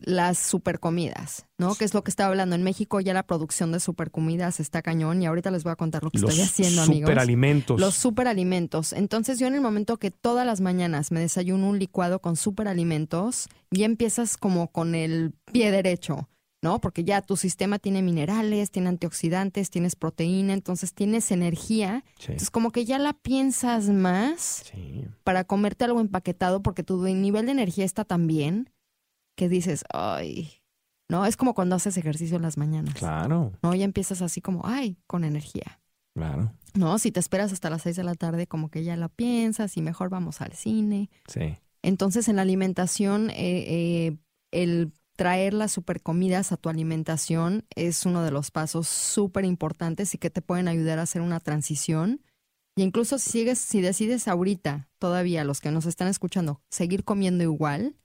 las supercomidas, ¿no? Que es lo que estaba hablando. En México ya la producción de supercomidas está cañón y ahorita les voy a contar lo que Los estoy haciendo, amigos. superalimentos. Los superalimentos. Entonces yo en el momento que todas las mañanas me desayuno un licuado con superalimentos, ya empiezas como con el pie derecho, ¿no? Porque ya tu sistema tiene minerales, tiene antioxidantes, tienes proteína, entonces tienes energía. Sí. Entonces como que ya la piensas más Sí. para comerte algo empaquetado porque tu nivel de energía está tan bien que dices, ay, ¿no? Es como cuando haces ejercicio en las mañanas. Claro, ¿No? Ya empiezas así como, ay, con energía. claro. No, si te esperas hasta las seis de la tarde, como que ya la piensas y mejor vamos al cine. Sí. Entonces, en la alimentación, eh, eh, el traer las supercomidas a tu alimentación es uno de los pasos súper importantes y que te pueden ayudar a hacer una transición. Y incluso si sigues, si decides ahorita, todavía los que nos están escuchando, seguir comiendo igual,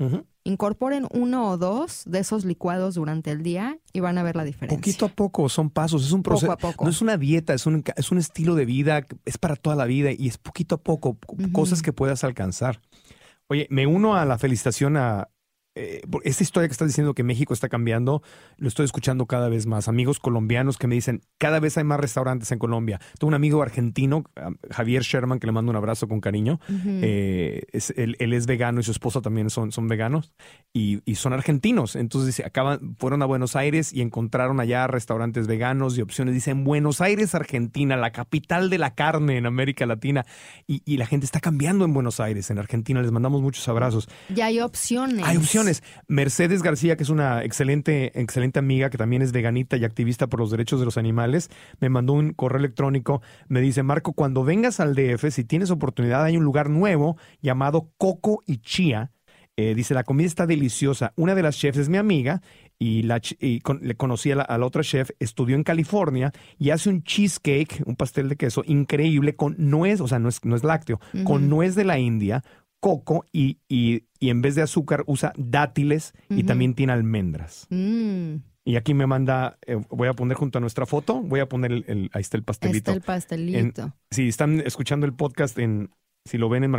incorporen uno o dos de esos licuados durante el día y van a ver la diferencia. Poquito a poco, son pasos, es un Poco proceso. a poco. No es una dieta, es un, es un estilo de vida, es para toda la vida y es poquito a poco, cosas que puedas alcanzar. Oye, me uno a la felicitación a eh, esta historia que estás diciendo que México está cambiando, lo estoy escuchando cada vez más. Amigos colombianos que me dicen, cada vez hay más restaurantes en Colombia. Tengo un amigo argentino, Javier Sherman, que le mando un abrazo con cariño. Eh, es, él, él es vegano y su esposa también son, son veganos y, y son argentinos. Entonces dice, acaban, fueron a Buenos Aires y encontraron allá restaurantes veganos y opciones. Dicen, Buenos Aires, Argentina, la capital de la carne en América Latina. Y, y la gente está cambiando en Buenos Aires, en Argentina. Les mandamos muchos abrazos. Ya hay opciones. Hay opciones. Mercedes García, que es una excelente, excelente amiga, que también es veganita y activista por los derechos de los animales, me mandó un correo electrónico. Me dice, Marco, cuando vengas al DF, si tienes oportunidad, hay un lugar nuevo llamado Coco y Chía. Eh, dice, la comida está deliciosa. Una de las chefs es mi amiga y, la, ch- y con- le conocí a la, a la otra chef, estudió en California y hace un cheesecake, un pastel de queso increíble con nuez, o sea, no es, no es lácteo, con nuez de la India, coco y, y, y en vez de azúcar usa dátiles y también tiene almendras. Mm, Y aquí me manda, eh, voy a poner junto a nuestra foto, voy a poner el, el- ahí está el pastelito. está el pastelito. Si están escuchando el podcast en, si lo ven en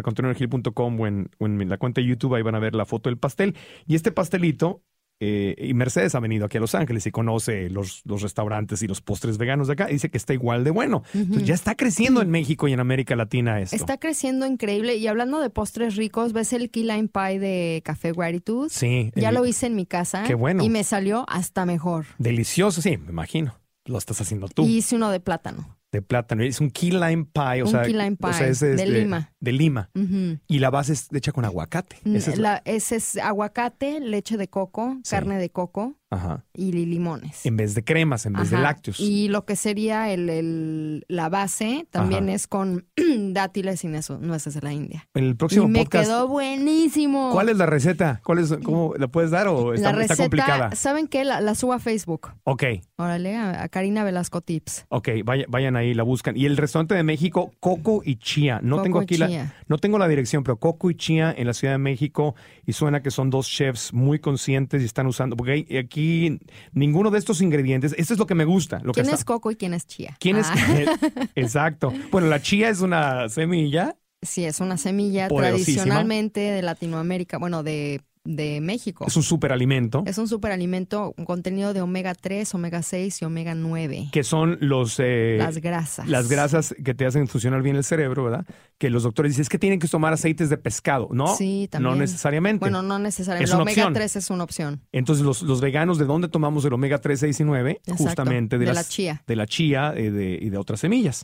o en, o en la cuenta de YouTube, ahí van a ver la foto del pastel. Y este pastelito, eh, y Mercedes ha venido aquí a Los Ángeles y conoce los, los restaurantes y los postres veganos de acá, dice que está igual de bueno. Entonces ya está creciendo en México y en América Latina esto. Está creciendo increíble. Y hablando de postres ricos, ¿ves el key lime pie de Café Gratitud? Sí. Ya el- lo hice en mi casa. Qué bueno. Y me salió hasta mejor. Delicioso, sí, me imagino. Lo estás haciendo tú. Y hice uno de plátano. De plátano. Es un key lime pie. O Un sea, key lime o sea, pie, es de Lima. De Lima. Y la base es hecha con aguacate. Esa es la- La- ese es aguacate, leche de coco, Sí. carne de coco Ajá. y li- limones. En vez de cremas, en vez de lácteos. Y lo que sería el, el- la base también Ajá. es con dátiles y nueces de la India. En el próximo y me podcast. quedó buenísimo. ¿Cuál es la receta? ¿Cuál es, ¿Cómo la puedes dar o está, la está receta? complicada? ¿Saben qué? La, la subo a Facebook. Ok, Órale, a, a Karina Velasco Tips. ok, vaya- vayan ahí, la buscan. Y el restaurante de México, Coco y Chía. No Coco tengo aquí la, no tengo la dirección, pero Coco y Chía en la Ciudad de México. Y suena que son dos chefs muy conscientes y están usando, porque hay- aquí ninguno de estos ingredientes, esto es lo que me gusta. Lo que ¿Quién está- es Coco y quién es Chía? ¿Quién es? Ah, Exacto. Bueno, la chía es una semilla. sí, es una semilla Poderosísima. tradicionalmente de Latinoamérica, bueno, de, de México. Es un superalimento. Es un superalimento, un contenido de omega 3, omega 6 y omega 9. Que son los... eh, Las grasas. Las grasas que te hacen funcionar bien el cerebro, ¿verdad? Que los doctores dicen es que tienen que tomar aceites de pescado. No, Sí, también. no necesariamente. Bueno, no necesariamente. Es El omega opción. 3 es una opción. Entonces, los, los veganos, ¿de dónde tomamos el omega 3, 6 y 9? Exacto, Justamente de, de las- la chía. De la chía eh, de- y de otras semillas.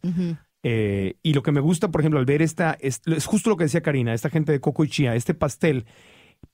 Eh, y lo que me gusta, por ejemplo, al ver esta, es, es justo lo que decía Karina, esta gente de coco y chía, este pastel,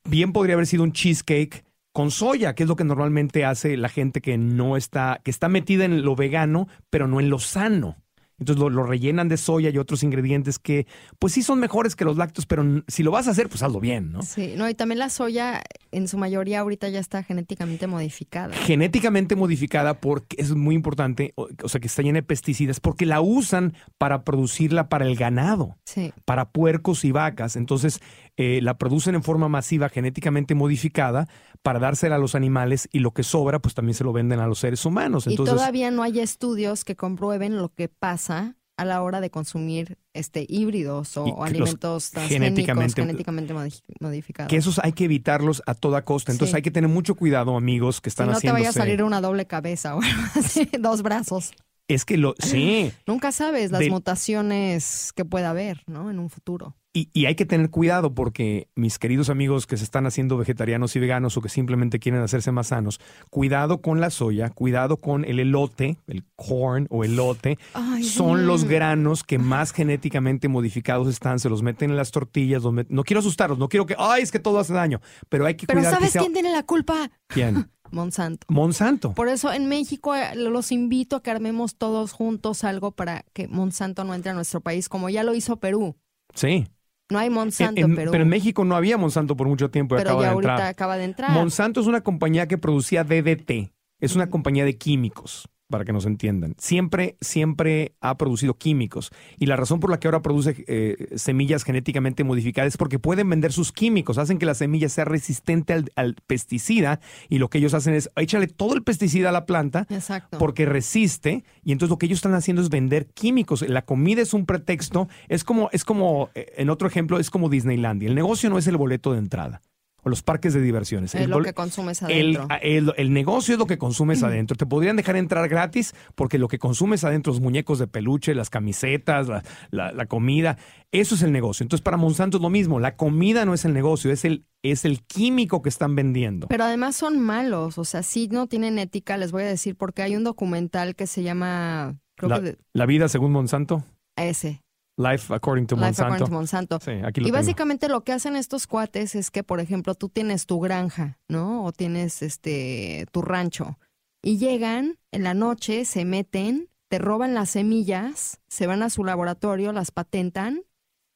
bien podría haber sido un cheesecake con soya, que es lo que normalmente hace la gente que no está, que está metida en lo vegano, pero no en lo sano. Entonces lo, lo rellenan de soya y otros ingredientes que, pues sí son mejores que los lácteos, pero si lo vas a hacer, pues hazlo bien, ¿no? Sí, no, y también la soya en su mayoría ahorita ya está genéticamente modificada. genéticamente modificada porque es muy importante, o, o sea, que está llena de pesticidas, porque la usan para producirla para el ganado. Sí. para puercos y vacas. Entonces, eh, la producen en forma masiva, genéticamente modificada, para dársela a los animales y lo que sobra, pues también se lo venden a los seres humanos. Entonces, y todavía no hay estudios que comprueben lo que pasa a la hora de consumir este híbridos o, alimentos transgénicos, genéticamente- genéticamente, modi- modificados. Que esos hay que evitarlos a toda costa. Entonces Sí. hay que tener mucho cuidado, amigos, que si están no te vaya a salir una doble cabeza o así, dos brazos. Es que lo. Sí. Nunca sabes las mutaciones que pueda haber, ¿no? En un futuro. Y, y hay que tener cuidado porque mis queridos amigos que se están haciendo vegetarianos y veganos o que simplemente quieren hacerse más sanos, cuidado con la soya, cuidado con el elote, el corn o elote. Ay, Son sí. los granos que más genéticamente modificados están, se los meten en las tortillas. los No quiero asustarlos, no quiero que, ay, es que todo hace daño, pero hay que Pero cuidar que ¿sabes sea- quién tiene la culpa? ¿Quién? Monsanto. Monsanto. Por eso en México eh, los invito a que armemos todos juntos algo para que Monsanto no entre a nuestro país, como ya lo hizo Perú. Sí. No hay Monsanto En- en Perú. pero en México no había Monsanto por mucho tiempo pero acaba ya de ahorita entrar. acaba de entrar. Monsanto es una compañía que producía DDT. Es una compañía de químicos, para que nos entiendan. Siempre, siempre ha producido químicos. Y la razón por la que ahora produce eh, semillas genéticamente modificadas es porque pueden vender sus químicos. Hacen que la semilla sea resistente al, al pesticida. Y lo que ellos hacen es échale todo el pesticida a la planta Exacto. porque resiste y entonces lo que ellos están haciendo es vender químicos. La comida es un pretexto, es como es como eh, en otro ejemplo es como Disneylandia. El negocio no es el boleto de entrada o los parques de diversiones. es El lo que consumes adentro. el- el negocio es lo que consumes adentro. Te podrían dejar entrar gratis porque lo que consumes adentro, los muñecos de peluche, las camisetas, la, la- la comida, eso es el negocio. Entonces para Monsanto es lo mismo. La comida no es el negocio, es el, es el químico que están vendiendo. Pero además son malos, o sea, sí no tienen ética, les voy a decir, porque hay un documental que se llama, creo La, que de- la vida según Monsanto, ese, Life According to Life Monsanto. According to Monsanto. Sí, aquí lo Y tengo. básicamente lo que hacen estos cuates es que, por ejemplo, tú tienes tu granja, ¿no? O tienes este tu rancho. Y llegan en la noche, se meten, te roban las semillas, se van a su laboratorio, las patentan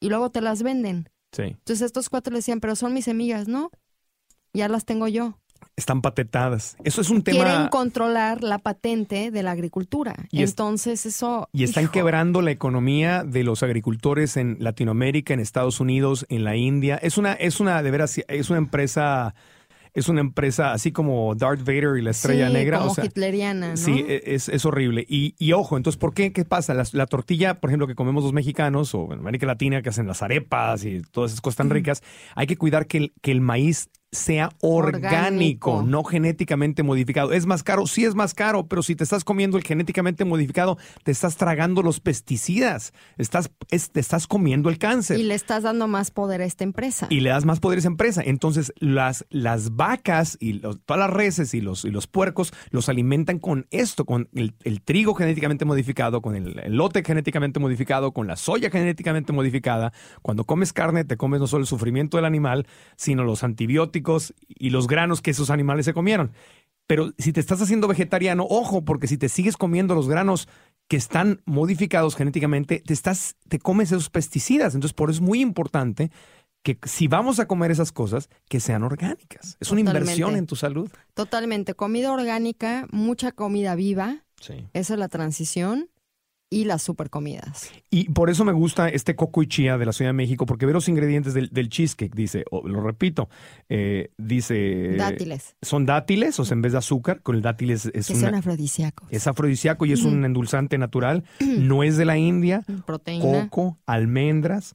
y luego te las venden. Sí. Entonces estos cuates le decían, pero son mis semillas, ¿no? Ya las tengo yo. Están patentadas. Eso es un Quieren tema controlar la patente de la agricultura. Y es- Entonces eso... y están hijo, quebrando la economía de los agricultores en Latinoamérica, en Estados Unidos, en la India. Es una es una de veras es una empresa es una empresa así como Darth Vader y la Estrella sí, Negra, como o sea, hitleriana, ¿no? Sí, e- es, es horrible. Y, y ojo, entonces, ¿por qué? ¿Qué pasa? La, la tortilla, por ejemplo, que comemos los mexicanos o en América Latina, que hacen las arepas y todas esas cosas tan ricas, hay que cuidar que el, que el maíz sea orgánico, Orgánico. no genéticamente modificado. ¿Es más caro? Sí es más caro, pero si te estás comiendo el genéticamente modificado, te estás tragando los pesticidas, estás, es- te estás comiendo el cáncer. Y le estás dando más poder a esta empresa. Y le das más poder a esa empresa. Entonces, las, las vacas y los- todas las reses y los, y los puercos los alimentan con esto, con el, el trigo genéticamente modificado, con el, el lote genéticamente modificado, con la soya genéticamente modificada. Cuando comes carne, te comes no solo el sufrimiento del animal, sino los antibióticos y los granos que esos animales se comieron. Pero si te estás haciendo vegetariano, ojo, porque si te sigues comiendo los granos que están modificados genéticamente, te estás, te comes esos pesticidas. Entonces, por eso es muy importante que si vamos a comer esas cosas, que sean orgánicas. Es una inversión en tu salud. Totalmente. Comida orgánica, mucha comida viva. Sí. Esa es la transición. Y las supercomidas. Y por eso me gusta este coco y chía de la Ciudad de México, porque ve los ingredientes del, del cheesecake, dice, o lo repito, eh, dice... Dátiles. Son dátiles, o sea, en vez de azúcar, con el dátil es, es que una- son afrodisíacos. es afrodisíaco y es un endulzante natural. No es de la India. Proteína. coco, almendras.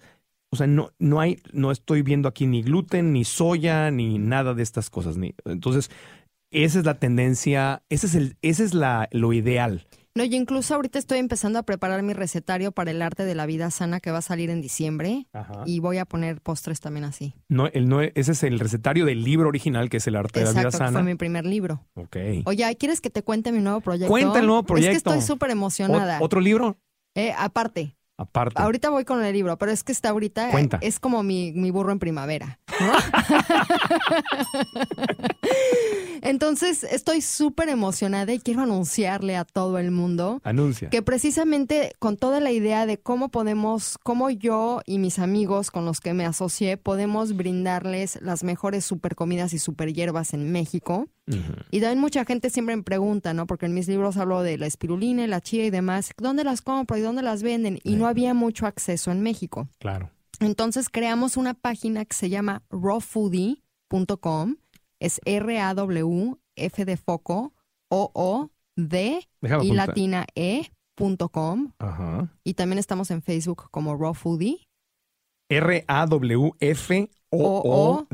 O sea, no, no hay, no estoy viendo aquí ni gluten, ni soya, ni nada de estas cosas. Ni, entonces, esa es la tendencia, ese es el, ese es la, lo ideal. No, y incluso ahorita estoy empezando a preparar mi recetario para el arte de la vida sana que va a salir en diciembre. Ajá. Y voy a poner postres también así. No, el, no, ese es el recetario del libro original, que es el arte de la vida sana. fue mi primer libro. Ok. Oye, ¿quieres que te cuente mi nuevo proyecto? Cuenta el nuevo Es proyecto. que estoy súper emocionada. Ot- ¿Otro libro? Eh, aparte, Aparte. ahorita voy con el libro, pero es que está ahorita, eh, Cuenta. es como mi, mi burro en primavera. ¿no? Entonces, estoy súper emocionada y quiero anunciarle a todo el mundo Anuncia. que precisamente con toda la idea de cómo podemos, cómo yo y mis amigos con los que me asocié podemos brindarles las mejores super comidas y super hierbas en México. Y también mucha gente siempre me pregunta, ¿no? Porque en mis libros hablo de la espirulina, y la chía y demás. ¿Dónde las compro y dónde las venden? Y no había mucho acceso en México. Claro. Entonces creamos una página que se llama rawfoodie.com. Es R-A-W, F de foco, O-O, D Déjame y apuntar. latina E, Ajá. y también estamos en Facebook como Raw Foodie R-A-W-F-O-O-D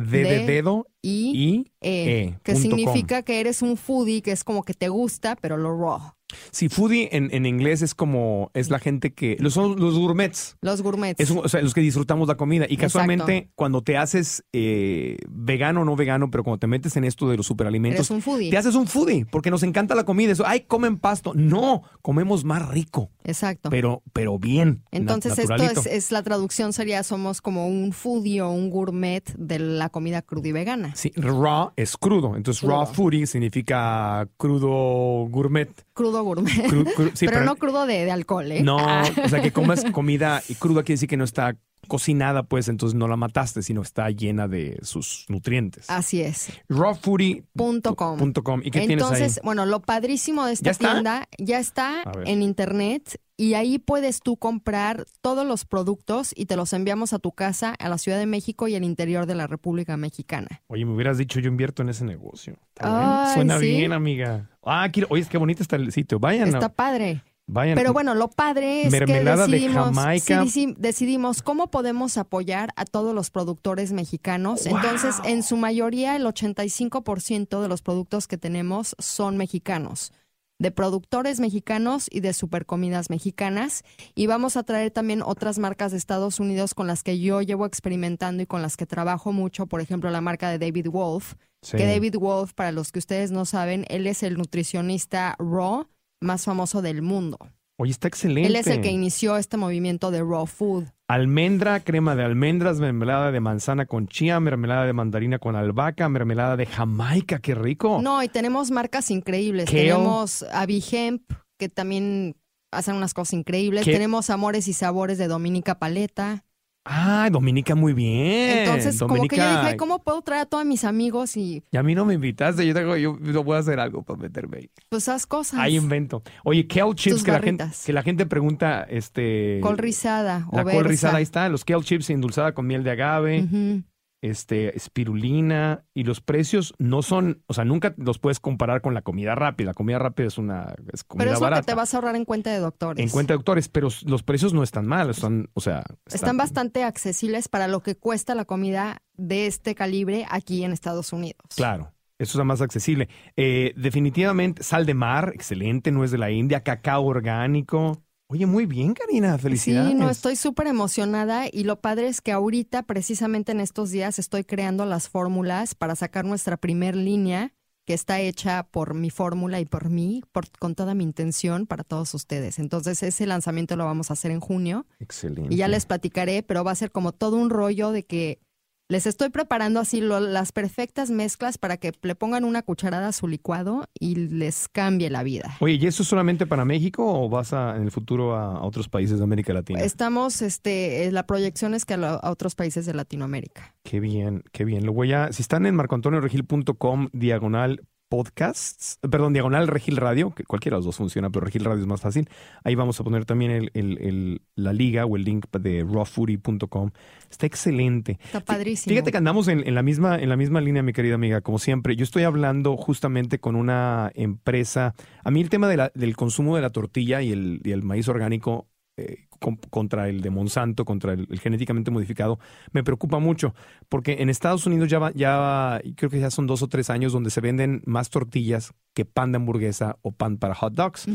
de dedo y y E, E, que significa que eres un foodie, que es como que te gusta, pero lo raw. Sí, foodie en, en inglés es como, es la gente que, los, son los gourmets. Los gourmets. Es un- o sea, los que disfrutamos la comida. Y Exacto. casualmente, cuando te haces eh, vegano o no vegano, pero cuando te metes en esto de los superalimentos, un foodie. te haces un foodie, porque nos encanta la comida. Eso, ay, comen pasto. No, comemos más rico, Exacto. pero, pero bien. Entonces esto es, es la traducción sería somos como un foodie o un gourmet de la comida cruda y vegana. Sí, raw es crudo. Entonces, Crudo. raw foodie significa crudo gourmet. Crudo gourmet. Cru- cru- sí, pero, no crudo de, de alcohol, ¿eh? No, o sea, que comas comida y cruda quiere decir que no está cocinada, pues entonces no la mataste, sino está llena de sus nutrientes. Así es. Rawfoodie.com. ¿Y qué Entonces, tienes ahí? bueno, lo padrísimo de esta tienda ya está en internet y ahí puedes tú comprar todos los productos y te los enviamos a tu casa, a la Ciudad de México y al interior de la República Mexicana. Oye, me hubieras dicho, yo invierto en ese negocio. Ay, Suena ¿sí? bien, amiga. Ah, oye, es que bonito está el sitio. Vayan, Está a- padre. Vayan. Pero bueno, lo padre es Mermelada que de decidimos, Jamaica. sí, deci- decidimos cómo podemos apoyar a todos los productores mexicanos. ¡Wow! Entonces, en su mayoría, el 85% de los productos que tenemos son mexicanos, de productores mexicanos y de supercomidas mexicanas. Y vamos a traer también otras marcas de Estados Unidos con las que yo llevo experimentando y con las que trabajo mucho. Por ejemplo, la marca de David Wolf, Sí. que David Wolf, para los que ustedes no saben, él es el nutricionista raw más famoso del mundo. Oye, está excelente. Él es el que inició este movimiento de raw food. Almendra, crema de almendras, mermelada de manzana con chía, mermelada de mandarina con albahaca, mermelada de Jamaica, qué rico. No, y tenemos marcas increíbles. Kale. Tenemos Avihemp, que también hacen unas cosas increíbles. ¿Qué? Tenemos Amores y Sabores de Dominica Paleta. Ah, Dominica, muy bien. Entonces, como que yo dije, "Ay, ¿cómo puedo traer a todos mis amigos y Y a mí no me invitaste, yo tengo, yo, yo voy a hacer algo para meterme ahí. pues esas cosas? Ahí invento. Oye, kale chips Tus que la, gente, que la gente pregunta, este... Col rizada o La col berza. rizada, ahí está. Los kale chips endulzada con miel de agave, Ujú. Este, espirulina. Y los precios no son, o sea, nunca los puedes comparar con la comida rápida. La comida rápida es una es comida Pero es lo que te vas a ahorrar en cuenta de doctores. En cuenta de doctores, pero los precios no están mal, están, o sea... Están bastante accesibles para lo que cuesta la comida de este calibre aquí en Estados Unidos. Claro. Eso es más accesible. Eh, definitivamente, sal de mar, excelente, no es de la India, cacao orgánico. Oye, muy bien, Karina, felicidades. Sí, no, estoy súper emocionada y lo padre es que ahorita, precisamente en estos días, estoy creando las fórmulas para sacar nuestra primer línea que está hecha por mi fórmula y por mí, por, con toda mi intención para todos ustedes. Entonces, ese lanzamiento lo vamos a hacer en junio Excelente. y ya les platicaré, pero va a ser como todo un rollo de que les estoy preparando así lo- las perfectas mezclas para que le pongan una cucharada a su licuado y les cambie la vida. Oye, ¿y eso es solamente para México o vas a, en el futuro a, a otros países de América Latina? Estamos, este, eh, la proyección es que a, lo- a otros países de Latinoamérica. Qué bien, qué bien. Lo voy a, si están en marcoantonioregil.com diagonal podcasts, perdón, diagonal Regil Radio, que cualquiera de los dos funciona, pero Regil Radio es más fácil. Ahí vamos a poner también el, el- el- la liga o el link de rawfoodie.com. Está excelente. Está padrísimo. Fíjate que andamos en, en la misma, en la misma línea, mi querida amiga, como siempre. Yo estoy hablando justamente con una empresa. A mí el tema de la- del consumo de la tortilla y el, y el maíz orgánico eh, con- contra el de Monsanto, contra el, el genéticamente modificado, me preocupa mucho. Porque en Estados Unidos ya, va- ya creo que ya son dos o tres años donde se venden más tortillas que pan de hamburguesa o pan para hot dogs.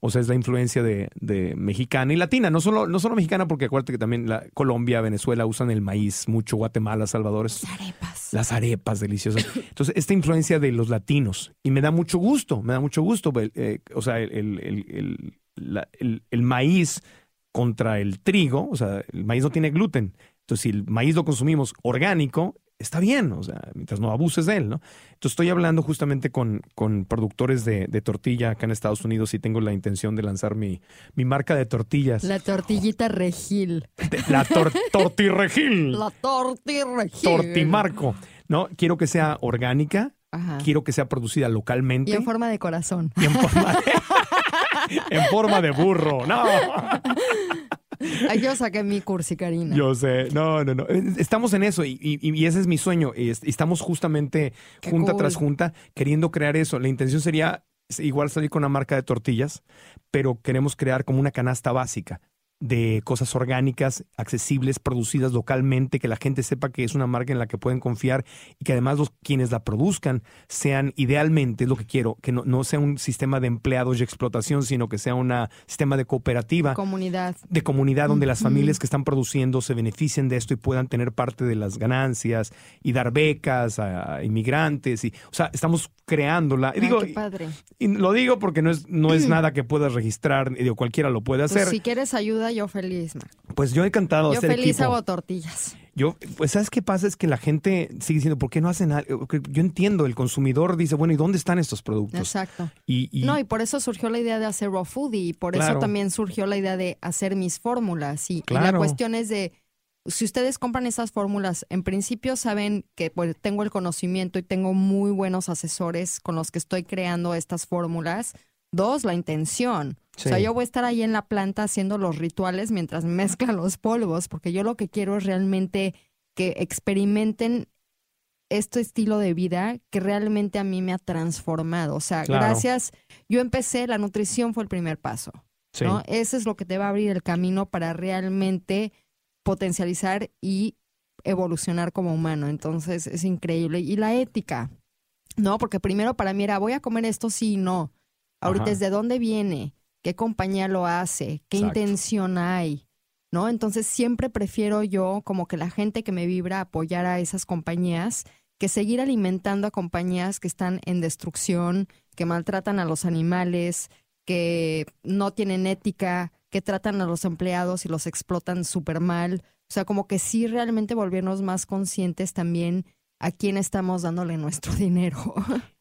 O sea, es la influencia de, de mexicana y latina. No solo, no solo mexicana, porque acuérdate que también la, Colombia, Venezuela usan el maíz mucho, Guatemala, Salvador. es- Arepas. las arepas deliciosas. Entonces, esta influencia de los latinos. Y me da mucho gusto, me da mucho gusto. eh, o sea, el- el- la- el- el maíz contra el trigo, o sea, el maíz no tiene gluten. Entonces, si el maíz lo consumimos orgánico, está bien, o sea, mientras no abuses de él, ¿no? Entonces, estoy hablando justamente con, con productores de, de tortilla acá en Estados Unidos y tengo la intención de lanzar mi, mi marca de tortillas. La tortillita regil. La tor tortirregil. La tortirregil. Tortimarco. No, quiero que sea orgánica, Ajá. quiero que sea producida localmente. Y en forma de corazón. y en forma de, en forma de burro. No, Ay, yo saqué mi cursi, Karina. yo sé. No, no, no. Estamos en eso y, y- y ese es mi sueño. Y es- Estamos justamente Qué junta cool. tras junta queriendo crear eso. La intención sería igual salir con una marca de tortillas, pero queremos crear como una canasta básica de cosas orgánicas, accesibles, producidas localmente, que la gente sepa que es una marca en la que pueden confiar y que además los quienes la produzcan sean idealmente, es lo que quiero, que no, no sea un sistema de empleados y explotación, sino que sea un sistema de cooperativa. Comunidad. De comunidad donde las familias que están produciendo se beneficien de esto y puedan tener parte de las ganancias y dar becas a, inmigrantes. Y, o sea, estamos creándola. Ay, digo, qué padre. Y, lo digo porque no es, no es nada que puedas registrar, digo, cualquiera lo puede hacer. Pues si quieres ayuda, yo feliz, Marco. Pues yo he encantado Yo feliz equipo. hago tortillas. Yo, pues, ¿sabes qué pasa? Es que la gente sigue diciendo, ¿por qué no hacen algo? Yo entiendo, el consumidor dice, bueno, ¿y dónde están estos productos? Exacto. Y, y- No, y por eso surgió la idea de hacer raw food y por Claro. eso también surgió la idea de hacer mis fórmulas. Y, y la Claro. cuestión es de, si ustedes compran esas fórmulas, en principio saben que pues, tengo el conocimiento y tengo muy buenos asesores con los que estoy creando estas fórmulas. Dos, la intención. Sí. O sea, yo voy a estar ahí en la planta haciendo los rituales mientras mezclan los polvos, porque yo lo que quiero es realmente que experimenten este estilo de vida que realmente a mí me ha transformado. O sea, Claro. gracias. Yo empecé, la nutrición fue el primer paso. Sí. ¿no? Ese es lo que te va a abrir el camino para realmente potencializar y evolucionar como humano. Entonces es increíble. Y la ética, ¿no? Porque primero para mí era, voy a comer esto sí y no. Ahorita Ajá. es de dónde viene, qué compañía lo hace, qué Exacto. intención hay, ¿no? Entonces siempre prefiero yo como que la gente que me vibra apoyar a esas compañías que seguir alimentando a compañías que están en destrucción, que maltratan a los animales, que no tienen ética, que tratan a los empleados y los explotan súper mal. O sea, como que sí realmente volvernos más conscientes también a quién estamos dándole nuestro dinero.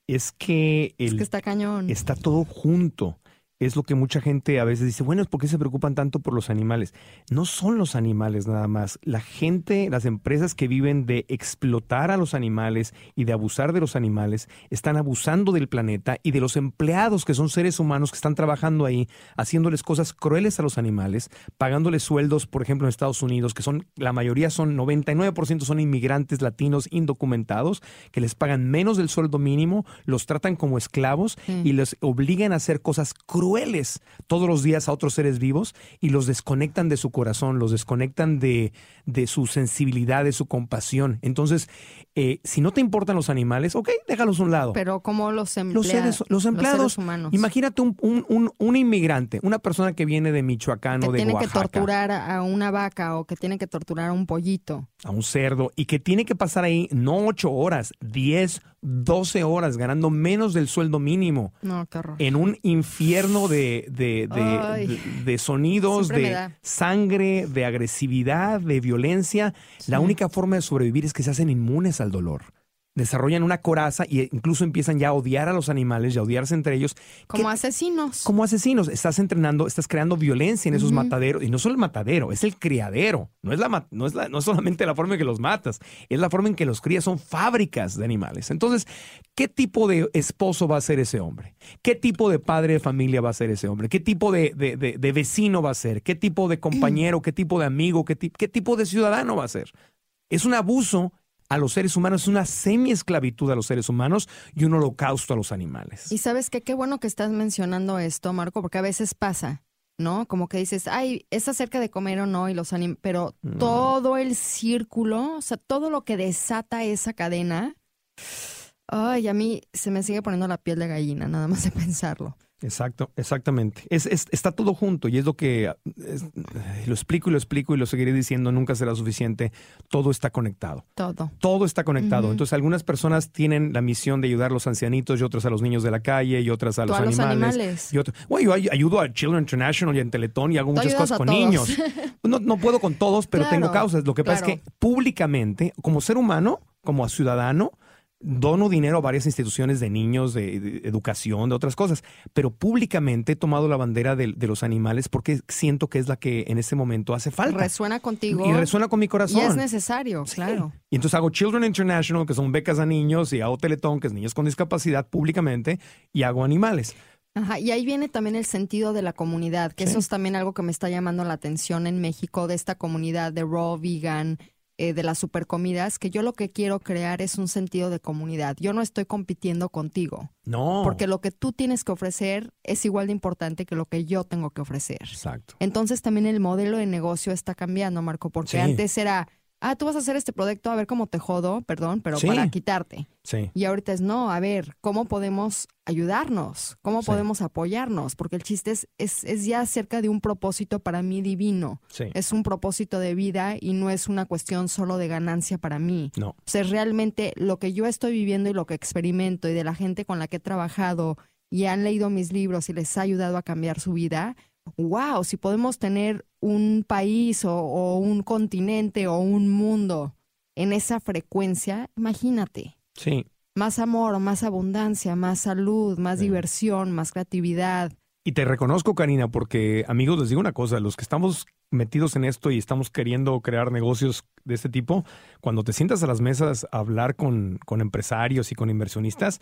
Es que, el, es que está cañón. está todo junto. Es lo que mucha gente a veces dice, bueno, ¿por qué se preocupan tanto por los animales? No son los animales nada más. La gente, las empresas que viven de explotar a los animales y de abusar de los animales, están abusando del planeta y de los empleados que son seres humanos que están trabajando ahí, haciéndoles cosas crueles a los animales, pagándoles sueldos, por ejemplo, en Estados Unidos, que son, la mayoría son, 99% son inmigrantes latinos indocumentados, que les pagan menos del sueldo mínimo, los tratan como esclavos y les obligan a hacer cosas crueles todos los días a otros seres vivos y los desconectan de su corazón, los desconectan de, de su sensibilidad, de su compasión. Entonces, eh, si no te importan los animales, ok, déjalos a un lado. Pero como los los, empleados, seres, los empleados, seres humanos. imagínate un, un, un- un inmigrante, una persona que viene de Michoacán que o de tiene Oaxaca, que torturar a una vaca o que tiene que torturar a un pollito. a un cerdo, y que tiene que pasar ahí no ocho horas, 10, 12 horas, ganando menos del sueldo mínimo. No, qué horror. en un infierno de, de, de- sonidos, Siempre de sangre, de agresividad, de violencia. La única forma de sobrevivir es que se hacen inmunes al dolor. Desarrollan una coraza e incluso empiezan ya a odiar a los animales y a odiarse entre ellos. Como ¿Qué- asesinos. como asesinos, estás entrenando, estás creando violencia en esos mataderos. Y no solo el matadero, es el criadero. No es, la, no, es la- no es solamente la forma en que los matas, es la forma en que los crías. Son fábricas de animales. Entonces, ¿qué tipo de esposo va a ser ese hombre? ¿Qué tipo de padre de familia va a ser ese hombre? ¿Qué tipo de, de- de- de vecino va a ser? ¿Qué tipo de compañero? ¿Qué tipo de amigo? ¿Qué, ti- qué tipo de ciudadano va a ser? Es un abuso a los seres humanos, es una semi-esclavitud a los seres humanos y un holocausto a los animales. Y sabes qué, qué bueno que estás mencionando esto, Marco, porque a veces pasa, ¿no? Como que dices, ay, es acerca de comer o no, y los anim pero todo el círculo, o sea, todo lo que desata esa cadena, ay, a mí se me sigue poniendo la piel de gallina, nada más de pensarlo. Exacto, exactamente. Es, es- está todo junto y es lo que es- lo explico y lo explico y lo seguiré diciendo, nunca será suficiente. Todo está conectado. Todo. Todo está conectado. Entonces, algunas personas tienen la misión de ayudar a los ancianitos y otras a los niños de la calle y otras a los, a los animales. animales. Y otro- Bueno, yo ay- ayudo a Children International y en Teletón y hago Tú muchas cosas con todos. niños. No, no puedo con todos, pero Claro, tengo causas. Lo que pasa es que públicamente, como ser humano, como ciudadano, dono dinero a varias instituciones de niños, de, de educación, de otras cosas, pero públicamente he tomado la bandera de, de los animales porque siento que es la que en este momento hace falta. Resuena contigo. y resuena con mi Y corazón. es necesario, Sí. claro. Y entonces hago Children International, que son becas a niños, y hago Teletón, que es niños con discapacidad públicamente, y hago animales. Ajá, y ahí viene también el sentido de la comunidad, que Sí. eso es también algo que me está llamando la atención en México, de esta comunidad de raw vegan, eh, de las supercomidas, que yo lo que quiero crear es un sentido de comunidad. Yo no estoy compitiendo contigo. No. Porque lo que tú tienes que ofrecer es igual de importante que lo que yo tengo que ofrecer. Exacto. Entonces también el modelo de negocio está cambiando, Marco, porque Sí. antes era, ah, tú vas a hacer este proyecto, a ver cómo te jodo, perdón, pero Sí. para quitarte. Sí. Y ahorita es, no, a ver, ¿cómo podemos ayudarnos? ¿Cómo Sí. podemos apoyarnos? Porque el chiste es, es, es ya acerca de un propósito para mí divino. Sí. Es un propósito de vida y no es una cuestión solo de ganancia para mí. No. O sea, realmente lo que yo estoy viviendo y lo que experimento y de la gente con la que he trabajado y han leído mis libros y les ha ayudado a cambiar su vida. Wow, si podemos tener un país o, o un continente o un mundo en esa frecuencia, imagínate. Sí. Más amor, más abundancia, más salud, más Sí. diversión, más creatividad. Y te reconozco, Karina, porque amigos, les digo una cosa, los que estamos metidos en esto y estamos queriendo crear negocios de este tipo, cuando te sientas a las mesas a hablar con, con empresarios y con inversionistas,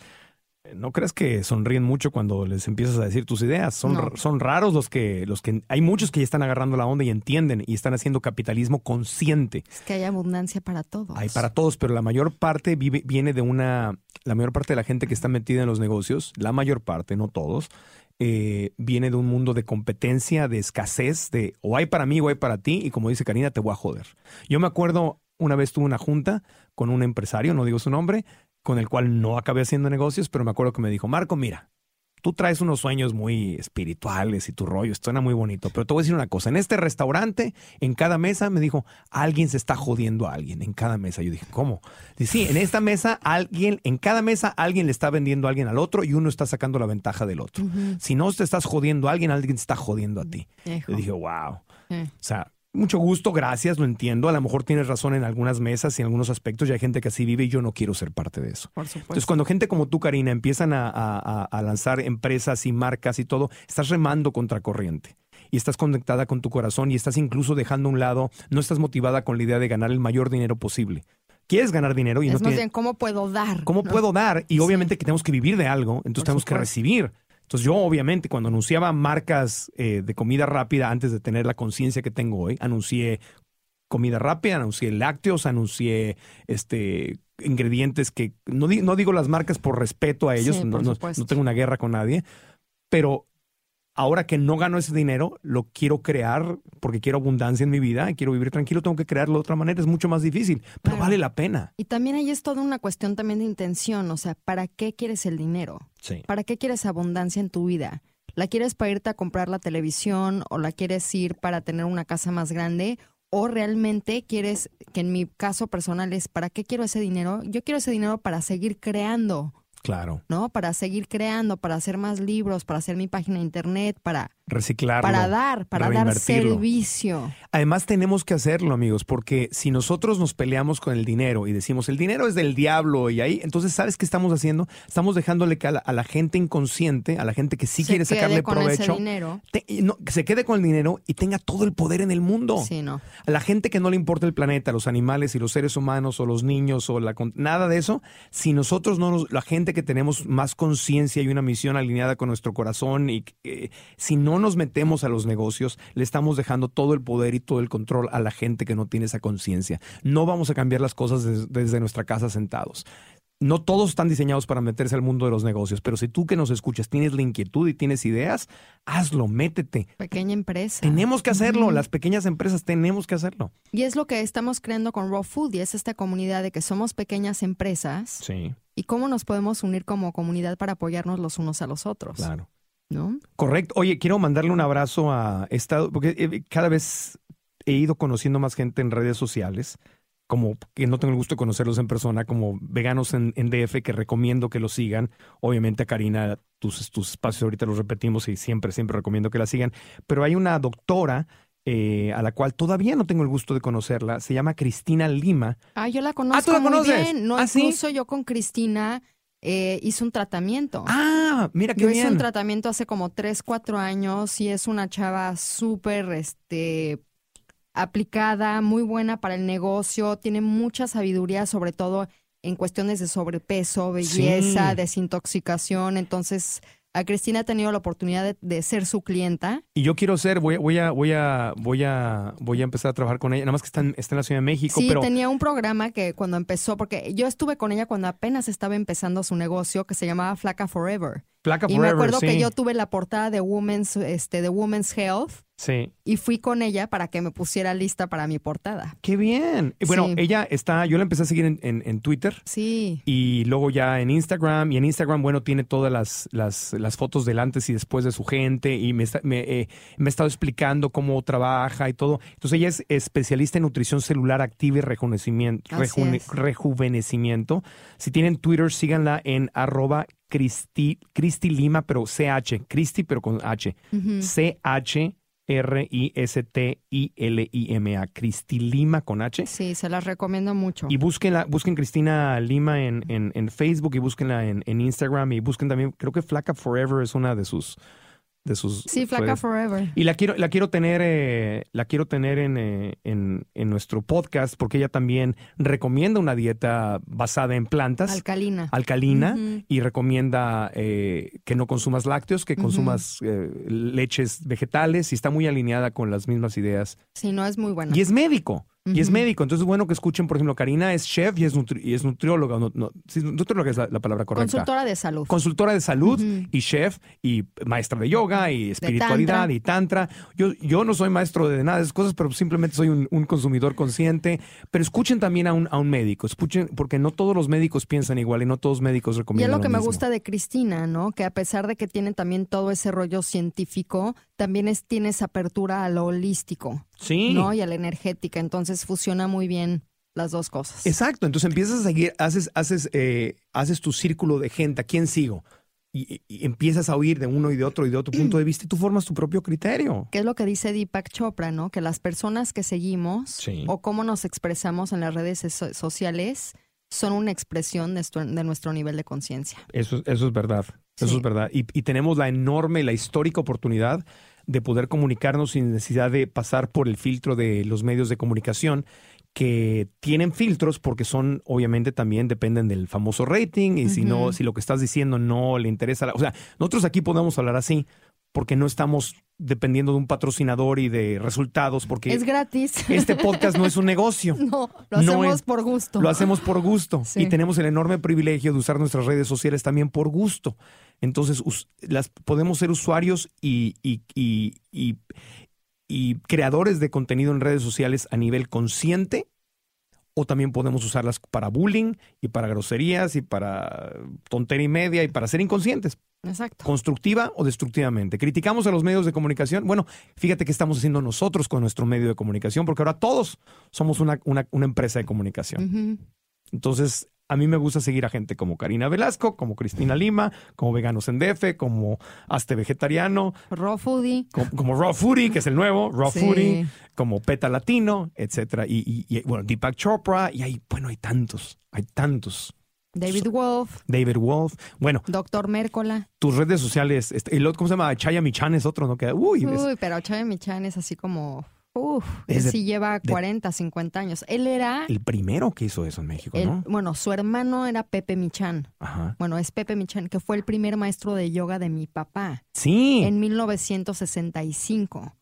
no creas que sonríen mucho cuando les empiezas a decir tus ideas. Son, No. son raros los que, los que, hay muchos que ya están agarrando la onda y entienden y están haciendo capitalismo consciente. Es que hay abundancia para todos. Hay para todos, pero la mayor parte vive, viene de una, la mayor parte de la gente que está metida en los negocios, la mayor parte, no todos, eh, viene de un mundo de competencia, de escasez, de o hay para mí o hay para ti, y como dice Karina, te voy a joder. Yo me acuerdo, una vez tuve una junta con un empresario, no digo su nombre, con el cual no acabé haciendo negocios, pero me acuerdo que me dijo, Marco, mira, tú traes unos sueños muy espirituales y tu rollo suena muy bonito, pero te voy a decir una cosa, en este restaurante, en cada mesa, me dijo, alguien se está jodiendo a alguien, en cada mesa. Yo dije, ¿cómo? Dice, sí, en esta mesa, alguien, en cada mesa, alguien le está vendiendo a alguien al otro y uno está sacando la ventaja del otro. Si no te estás jodiendo a alguien, alguien te está jodiendo a ti. Yo dije, wow. Eh. O sea, mucho gusto, gracias, lo entiendo. A lo mejor tienes razón en algunas mesas y en algunos aspectos, y hay gente que así vive y yo no quiero ser parte de eso. Por supuesto. Entonces, cuando gente como tú, Karina, empiezan a, a- a- a lanzar empresas y marcas y todo, estás remando contra corriente. Y estás conectada con tu corazón y estás incluso dejando a un lado, no estás motivada con la idea de ganar el mayor dinero posible. Quieres ganar dinero y es no más bien, ¿cómo puedo dar? ¿Cómo ¿no? puedo dar? Y obviamente que tenemos que vivir de algo, entonces Por tenemos que recibir. Entonces yo obviamente cuando anunciaba marcas eh, de comida rápida antes de tener la conciencia que tengo hoy, anuncié comida rápida, anuncié lácteos, anuncié este ingredientes que no, di- no digo las marcas por respeto a ellos, Sí, no, no tengo una guerra con nadie, pero ahora que no gano ese dinero, lo quiero crear porque quiero abundancia en mi vida, quiero vivir tranquilo, tengo que crearlo de otra manera, es mucho más difícil, pero Claro. vale la pena. Y también ahí es toda una cuestión también de intención, o sea, ¿para qué quieres el dinero? Sí. ¿Para qué quieres abundancia en tu vida? ¿La quieres para irte a comprar la televisión o la quieres ir para tener una casa más grande? ¿O realmente quieres, que en mi caso personal es, ¿para qué quiero ese dinero? Yo quiero ese dinero para seguir creando, Claro. ¿no? Para seguir creando, para hacer más libros, para hacer mi página internet, para, Reciclarlo. para dar, para dar servicio. Además tenemos que hacerlo, amigos, porque si nosotros nos peleamos con el dinero y decimos el dinero es del diablo y ahí, entonces ¿sabes qué estamos haciendo? Estamos dejándole que a la, a la gente inconsciente, a la gente que sí Se quiere sacarle con provecho, te- no, que se quede con el dinero y tenga todo el poder en el mundo. Sí, no. A la gente que no le importa el planeta, los animales y los seres humanos o los niños o la nada de eso, si nosotros no nos, la gente que tenemos más conciencia y una misión alineada con nuestro corazón y eh, si no nos metemos a los negocios, le estamos dejando todo el poder y todo el control a la gente que no tiene esa conciencia. No vamos a cambiar las cosas des- desde nuestra casa sentados. No todos están diseñados para meterse al mundo de los negocios, pero si tú que nos escuchas tienes la inquietud y tienes ideas, hazlo, métete. Pequeña empresa. Tenemos que hacerlo, las pequeñas empresas tenemos que hacerlo. Y es lo que estamos creando con Raw Food y es esta comunidad de que somos pequeñas empresas Sí, y cómo nos podemos unir como comunidad para apoyarnos los unos a los otros, claro. ¿No? Correcto. Oye, quiero mandarle un abrazo a esta, porque eh, cada vez he ido conociendo más gente en redes sociales, como que no tengo el gusto de conocerlos en persona, como veganos en, en DF que recomiendo que los sigan. Obviamente, Karina, tus, tus espacios ahorita los repetimos y siempre, siempre recomiendo que la sigan. Pero hay una doctora eh, a la cual todavía no tengo el gusto de conocerla, se llama Cristina Lima. Ah, yo la conozco ¿tú la muy conoces? bien. No, ¿Ah, sí? incluso yo con Cristina eh, hice un tratamiento. Ah, mira qué yo hice bien. un tratamiento hace como 3, 4 años y es una chava súper este, aplicada, muy buena para el negocio, tiene mucha sabiduría, sobre todo en cuestiones de sobrepeso, belleza, Sí. desintoxicación. Entonces, A Cristina he tenido la oportunidad de, de ser su clienta. Y yo quiero ser, voy, a- voy a, voy a, voy a, voy a empezar a trabajar con ella. Nada más que está en, está en la Ciudad de México, Sí, pero tenía un programa que cuando empezó, porque yo estuve con ella cuando apenas estaba empezando su negocio que se llamaba Flaca Forever. Placa y me acuerdo sí. que yo tuve la portada de Women's, este, de Women's Health Sí. y fui con ella para que me pusiera lista para mi portada. Qué bien. Bueno, Sí. ella está, yo la empecé a seguir en, en- en Twitter Sí. y luego ya en Instagram. Y en Instagram, bueno, tiene todas las, las, las fotos del antes y después de su gente y me, está- me, eh, me ha estado explicando cómo trabaja y todo. Entonces ella es especialista en nutrición celular activa y rejuvenecimiento. Es. rejuvenecimiento. Si tienen Twitter, síganla en arroba Cristi, Cristi Lima, pero CH, Cristi, pero con H. C-H. R-I-S-T-I-L-I-M-A, Cristi Lima con H. Sí, se las recomiendo mucho. Y búsquenla, busquen Cristina Lima en, en, en Facebook y búsquenla en, en Instagram y busquen también, creo que Flaca Forever es una de sus de sus Sí, Flaca redes. Forever. Y la quiero, la quiero tener, eh, la quiero tener en, eh, en, en nuestro podcast porque ella también recomienda una dieta basada en plantas, Alcalina. alcalina, y recomienda eh, que no consumas lácteos, que consumas eh, leches vegetales y está muy alineada con las mismas ideas Sí, no es muy buena. y es médico. Y es médico. Entonces es bueno que escuchen, por ejemplo, Karina es chef y es, nutri- y es nutrióloga. No, no, sí, nutrióloga es la, la palabra correcta. Consultora de salud. Consultora de salud y chef y maestra de yoga y espiritualidad tantra. y tantra. Yo, yo no soy maestro de nada de esas cosas, pero simplemente soy un, un consumidor consciente. Pero escuchen también a un, a un médico. Escuchen, porque no todos los médicos piensan igual y no todos los médicos Y es recomiendan lo que me mismo. gusta de Cristina, ¿no? Que a pesar de que tiene también todo ese rollo científico, también es, tiene esa apertura a lo holístico, Sí. ¿no? Y a la energética. Entonces fusiona muy bien las dos cosas. Exacto, entonces empiezas a seguir, haces, haces, eh, haces tu círculo de gente, ¿a quién sigo? Y, y empiezas a oír de uno y de otro y de otro punto de vista y tú formas tu propio criterio. que es lo que dice Deepak Chopra, ¿no? Que las personas que seguimos Sí. o cómo nos expresamos en las redes so- sociales son una expresión de nuestro, de nuestro nivel de conciencia. Eso, eso es verdad, eso es verdad. Y, y tenemos la enorme, la histórica oportunidad de poder comunicarnos sin necesidad de pasar por el filtro de los medios de comunicación que tienen filtros porque son, obviamente, también dependen del famoso rating y si no, si lo que estás diciendo no le interesa, la- o sea, nosotros aquí podemos hablar así porque no estamos dependiendo de un patrocinador y de resultados porque Es gratis. este podcast no es un negocio. no, lo No hacemos es- por gusto. Lo hacemos por gusto Sí. y tenemos el enorme privilegio de usar nuestras redes sociales también por gusto. Entonces, las, podemos ser usuarios y, y, y, y- y creadores de contenido en redes sociales a nivel consciente o también podemos usarlas para bullying y para groserías y para tontería y media y para ser inconscientes, Exacto. constructiva o destructivamente. Criticamos a los medios de comunicación. Bueno, fíjate qué estamos haciendo nosotros con nuestro medio de comunicación, porque ahora todos somos una, una- una empresa de comunicación. Entonces, a mí me gusta seguir a gente como Karina Velasco, como Cristina Lima, como Veganos en DF, como Aste Vegetariano, Raw foodie. como, como Raw Foodie, que es el nuevo, Raw Sí. Foodie, como Peta Latino, etcétera. Y, y- y, bueno, Deepak Chopra, y hay, bueno, hay tantos, hay tantos. David Wolf, David Wolf. Bueno, Doctor Mércola. tus redes sociales, este, el otro, ¿cómo se llama? Chaya Michan es otro, ¿no? Que, uy, es- Uy, pero Chávez Michan es así como. Uf, Es él de- sí lleva de- 40, 50 años. Él era. el primero que hizo eso en México, el- ¿no? bueno, su hermano era Pepe Michan. Ajá. Bueno, es Pepe Michan, que fue el primer maestro de yoga de mi papá Sí. en 1965.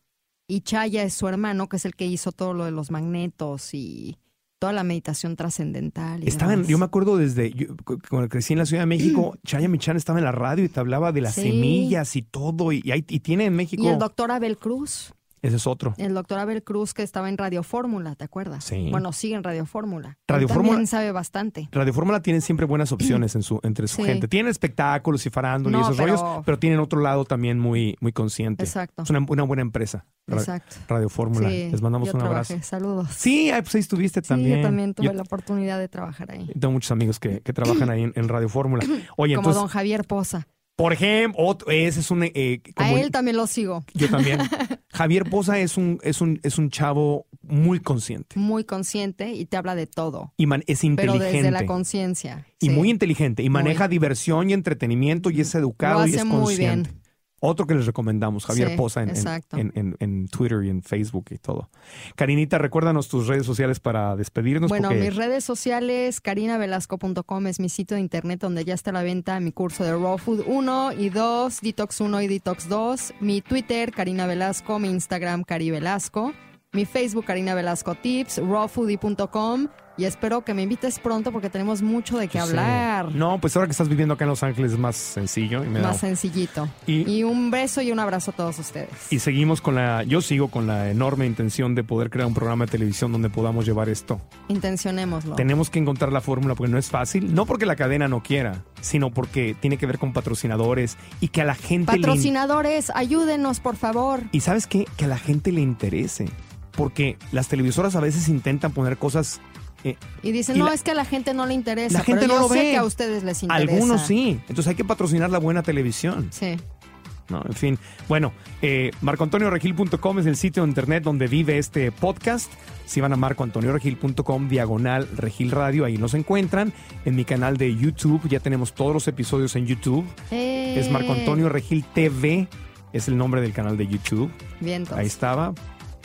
Y Chaya es su hermano, que es el que hizo todo lo de los magnetos y toda la meditación trascendental. y Estaba en- demás. yo me acuerdo desde yo, cuando crecí en la Ciudad de México, Chaya Michan estaba en la radio y te hablaba de las Sí. semillas y todo. Y, hay- y tiene en México. Y el doctor Abel Cruz, Ese es otro. el doctor Abel Cruz que estaba en Radio Fórmula, ¿te acuerdas? Sí. Bueno, sigue en Radio Fórmula. Radio Él también Fórmula- sabe bastante. Radio Fórmula tiene siempre buenas opciones en su, entre su Sí. gente. Tienen espectáculos y farándula y esos pero- rollos, pero tienen otro lado también muy, muy consciente. Exacto. Es una, una buena empresa. Exacto. Radio Fórmula. Sí, Les mandamos yo un trabajé. abrazo. Saludos. Sí, ay, pues ahí estuviste Sí, también. yo también tuve Yo la oportunidad de trabajar ahí. tengo muchos amigos que, que trabajan ahí en, en Radio Fórmula. Oye, Como entonces, don Javier Poza. Por ejemplo, otro- ese es un... eh, A él también lo sigo. Yo también. Javier Poza es un, es un, es un chavo muy consciente Muy consciente y te habla de todo. y man- es Pero inteligente. desde la conciencia. y sí. muy inteligente. Y Muy. maneja diversión y entretenimiento y es educado Lo y es muy consciente. bien. Otro que les recomendamos, Javier Sí, Poza en, en- en, en- en Twitter y en Facebook y todo. Karinita, recuérdanos tus redes sociales para despedirnos. Bueno, porque mis redes sociales, carinavelasco.com es mi sitio de internet donde ya está a la venta mi curso de Raw Food 1 y 2, Detox 1 y Detox 2, mi Twitter, Karina Velasco, mi Instagram, Cari Velasco, mi Facebook, Karina Velasco Tips, rawfoodie.com y espero que me invites pronto porque tenemos mucho de qué Sí. hablar. No, pues ahora que estás viviendo acá en Los Ángeles es más sencillo. Y, me da- Más sencillito. Y- Y, un beso y un abrazo a todos ustedes. y seguimos con la, yo sigo con la enorme intención de poder crear un programa de televisión donde podamos llevar esto. Intencionémoslo. Tenemos que encontrar la fórmula porque no es fácil, no porque la cadena no quiera, sino porque tiene que ver con patrocinadores y que a la gente le Patrocinadores, ayúdenos, por favor. Y sabes qué? Que a la gente le interese. Porque las televisoras a veces intentan poner cosas. Eh, Y dicen, Y no, la- es que a la gente no le interesa. La gente pero no yo lo sé ve. que a ustedes les interesa. algunos sí. Entonces hay que patrocinar la buena televisión. Sí. ¿no? En fin. Bueno, eh, marcoantonioregil.com es el sitio de internet donde vive este podcast. Si van a marcoantonioregil.com, diagonal Regil Radio, ahí nos encuentran. En mi canal de YouTube ya tenemos todos los episodios en YouTube. Eh, Es Marco Antonio Regil TV, es el nombre del canal de YouTube. Vientos. Ahí estaba.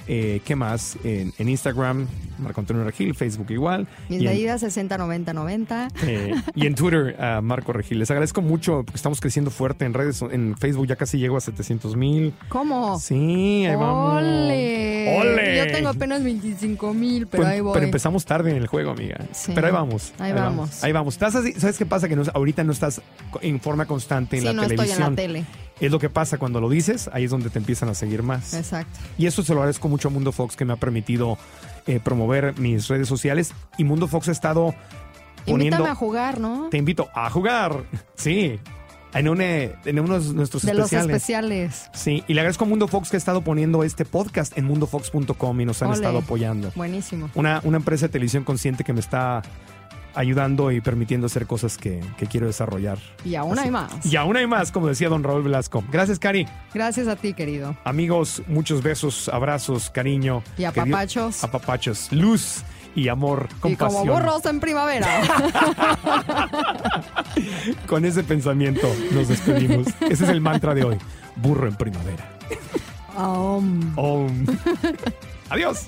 Eh, ¿Qué más? En, en Instagram, Marco Antonio Regil, Facebook igual. Mis medidas 60, 90, 90. eh, y en Twitter, a Marco Regil. Les agradezco mucho porque estamos creciendo fuerte en redes. En Facebook ya casi llego a 700 mil. ¿Cómo? Sí, ahí vamos. ¡Ole! ¡Ole! Yo tengo apenas 25 mil, pero Pues, ahí voy. pero empezamos tarde en el juego, amiga. Sí. Pero ahí vamos. Ahí vamos. Ahí vamos. Estás así- ¿Sabes qué pasa? Que no- ahorita no estás en forma constante en sí, la no estoy televisión. en la tele. Es lo que pasa cuando lo dices, ahí es donde te empiezan a seguir más. Exacto. Y eso se lo agradezco mucho a Mundo Fox que me ha permitido eh, promover mis redes sociales. Y Mundo Fox ha estado poniendo... Invítame a jugar, ¿no? Te invito a jugar. Sí. En, un, eh, en unos nuestros De los especiales. especiales. Sí, y le agradezco a Mundo Fox que ha estado poniendo este podcast en mundofox.com y nos han Ole. estado apoyando. Buenísimo. Una, una empresa de televisión consciente que me está ayudando y permitiendo hacer cosas que, que quiero desarrollar. Y aún hay más. Y aún hay más, como decía don Raúl Velasco. Gracias, Cari. Gracias a ti, querido. Amigos, muchos besos, abrazos, cariño. Y apapachos. Apapachos. Luz y amor, Y como compasión. burros en primavera. Con ese pensamiento nos despedimos. Ese es el mantra de hoy. Burro en primavera. Um. Om. Adiós.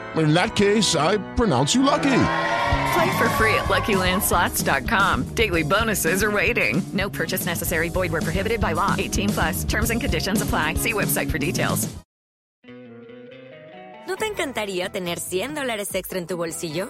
In that case, I pronounce you lucky. Play for free at LuckyLandSlots.com. Daily bonuses are waiting. No purchase necessary. Void where prohibited by law. 18 plus. Terms and conditions apply. See website for details. ¿No te encantaría tener 100 dólares extra en tu bolsillo?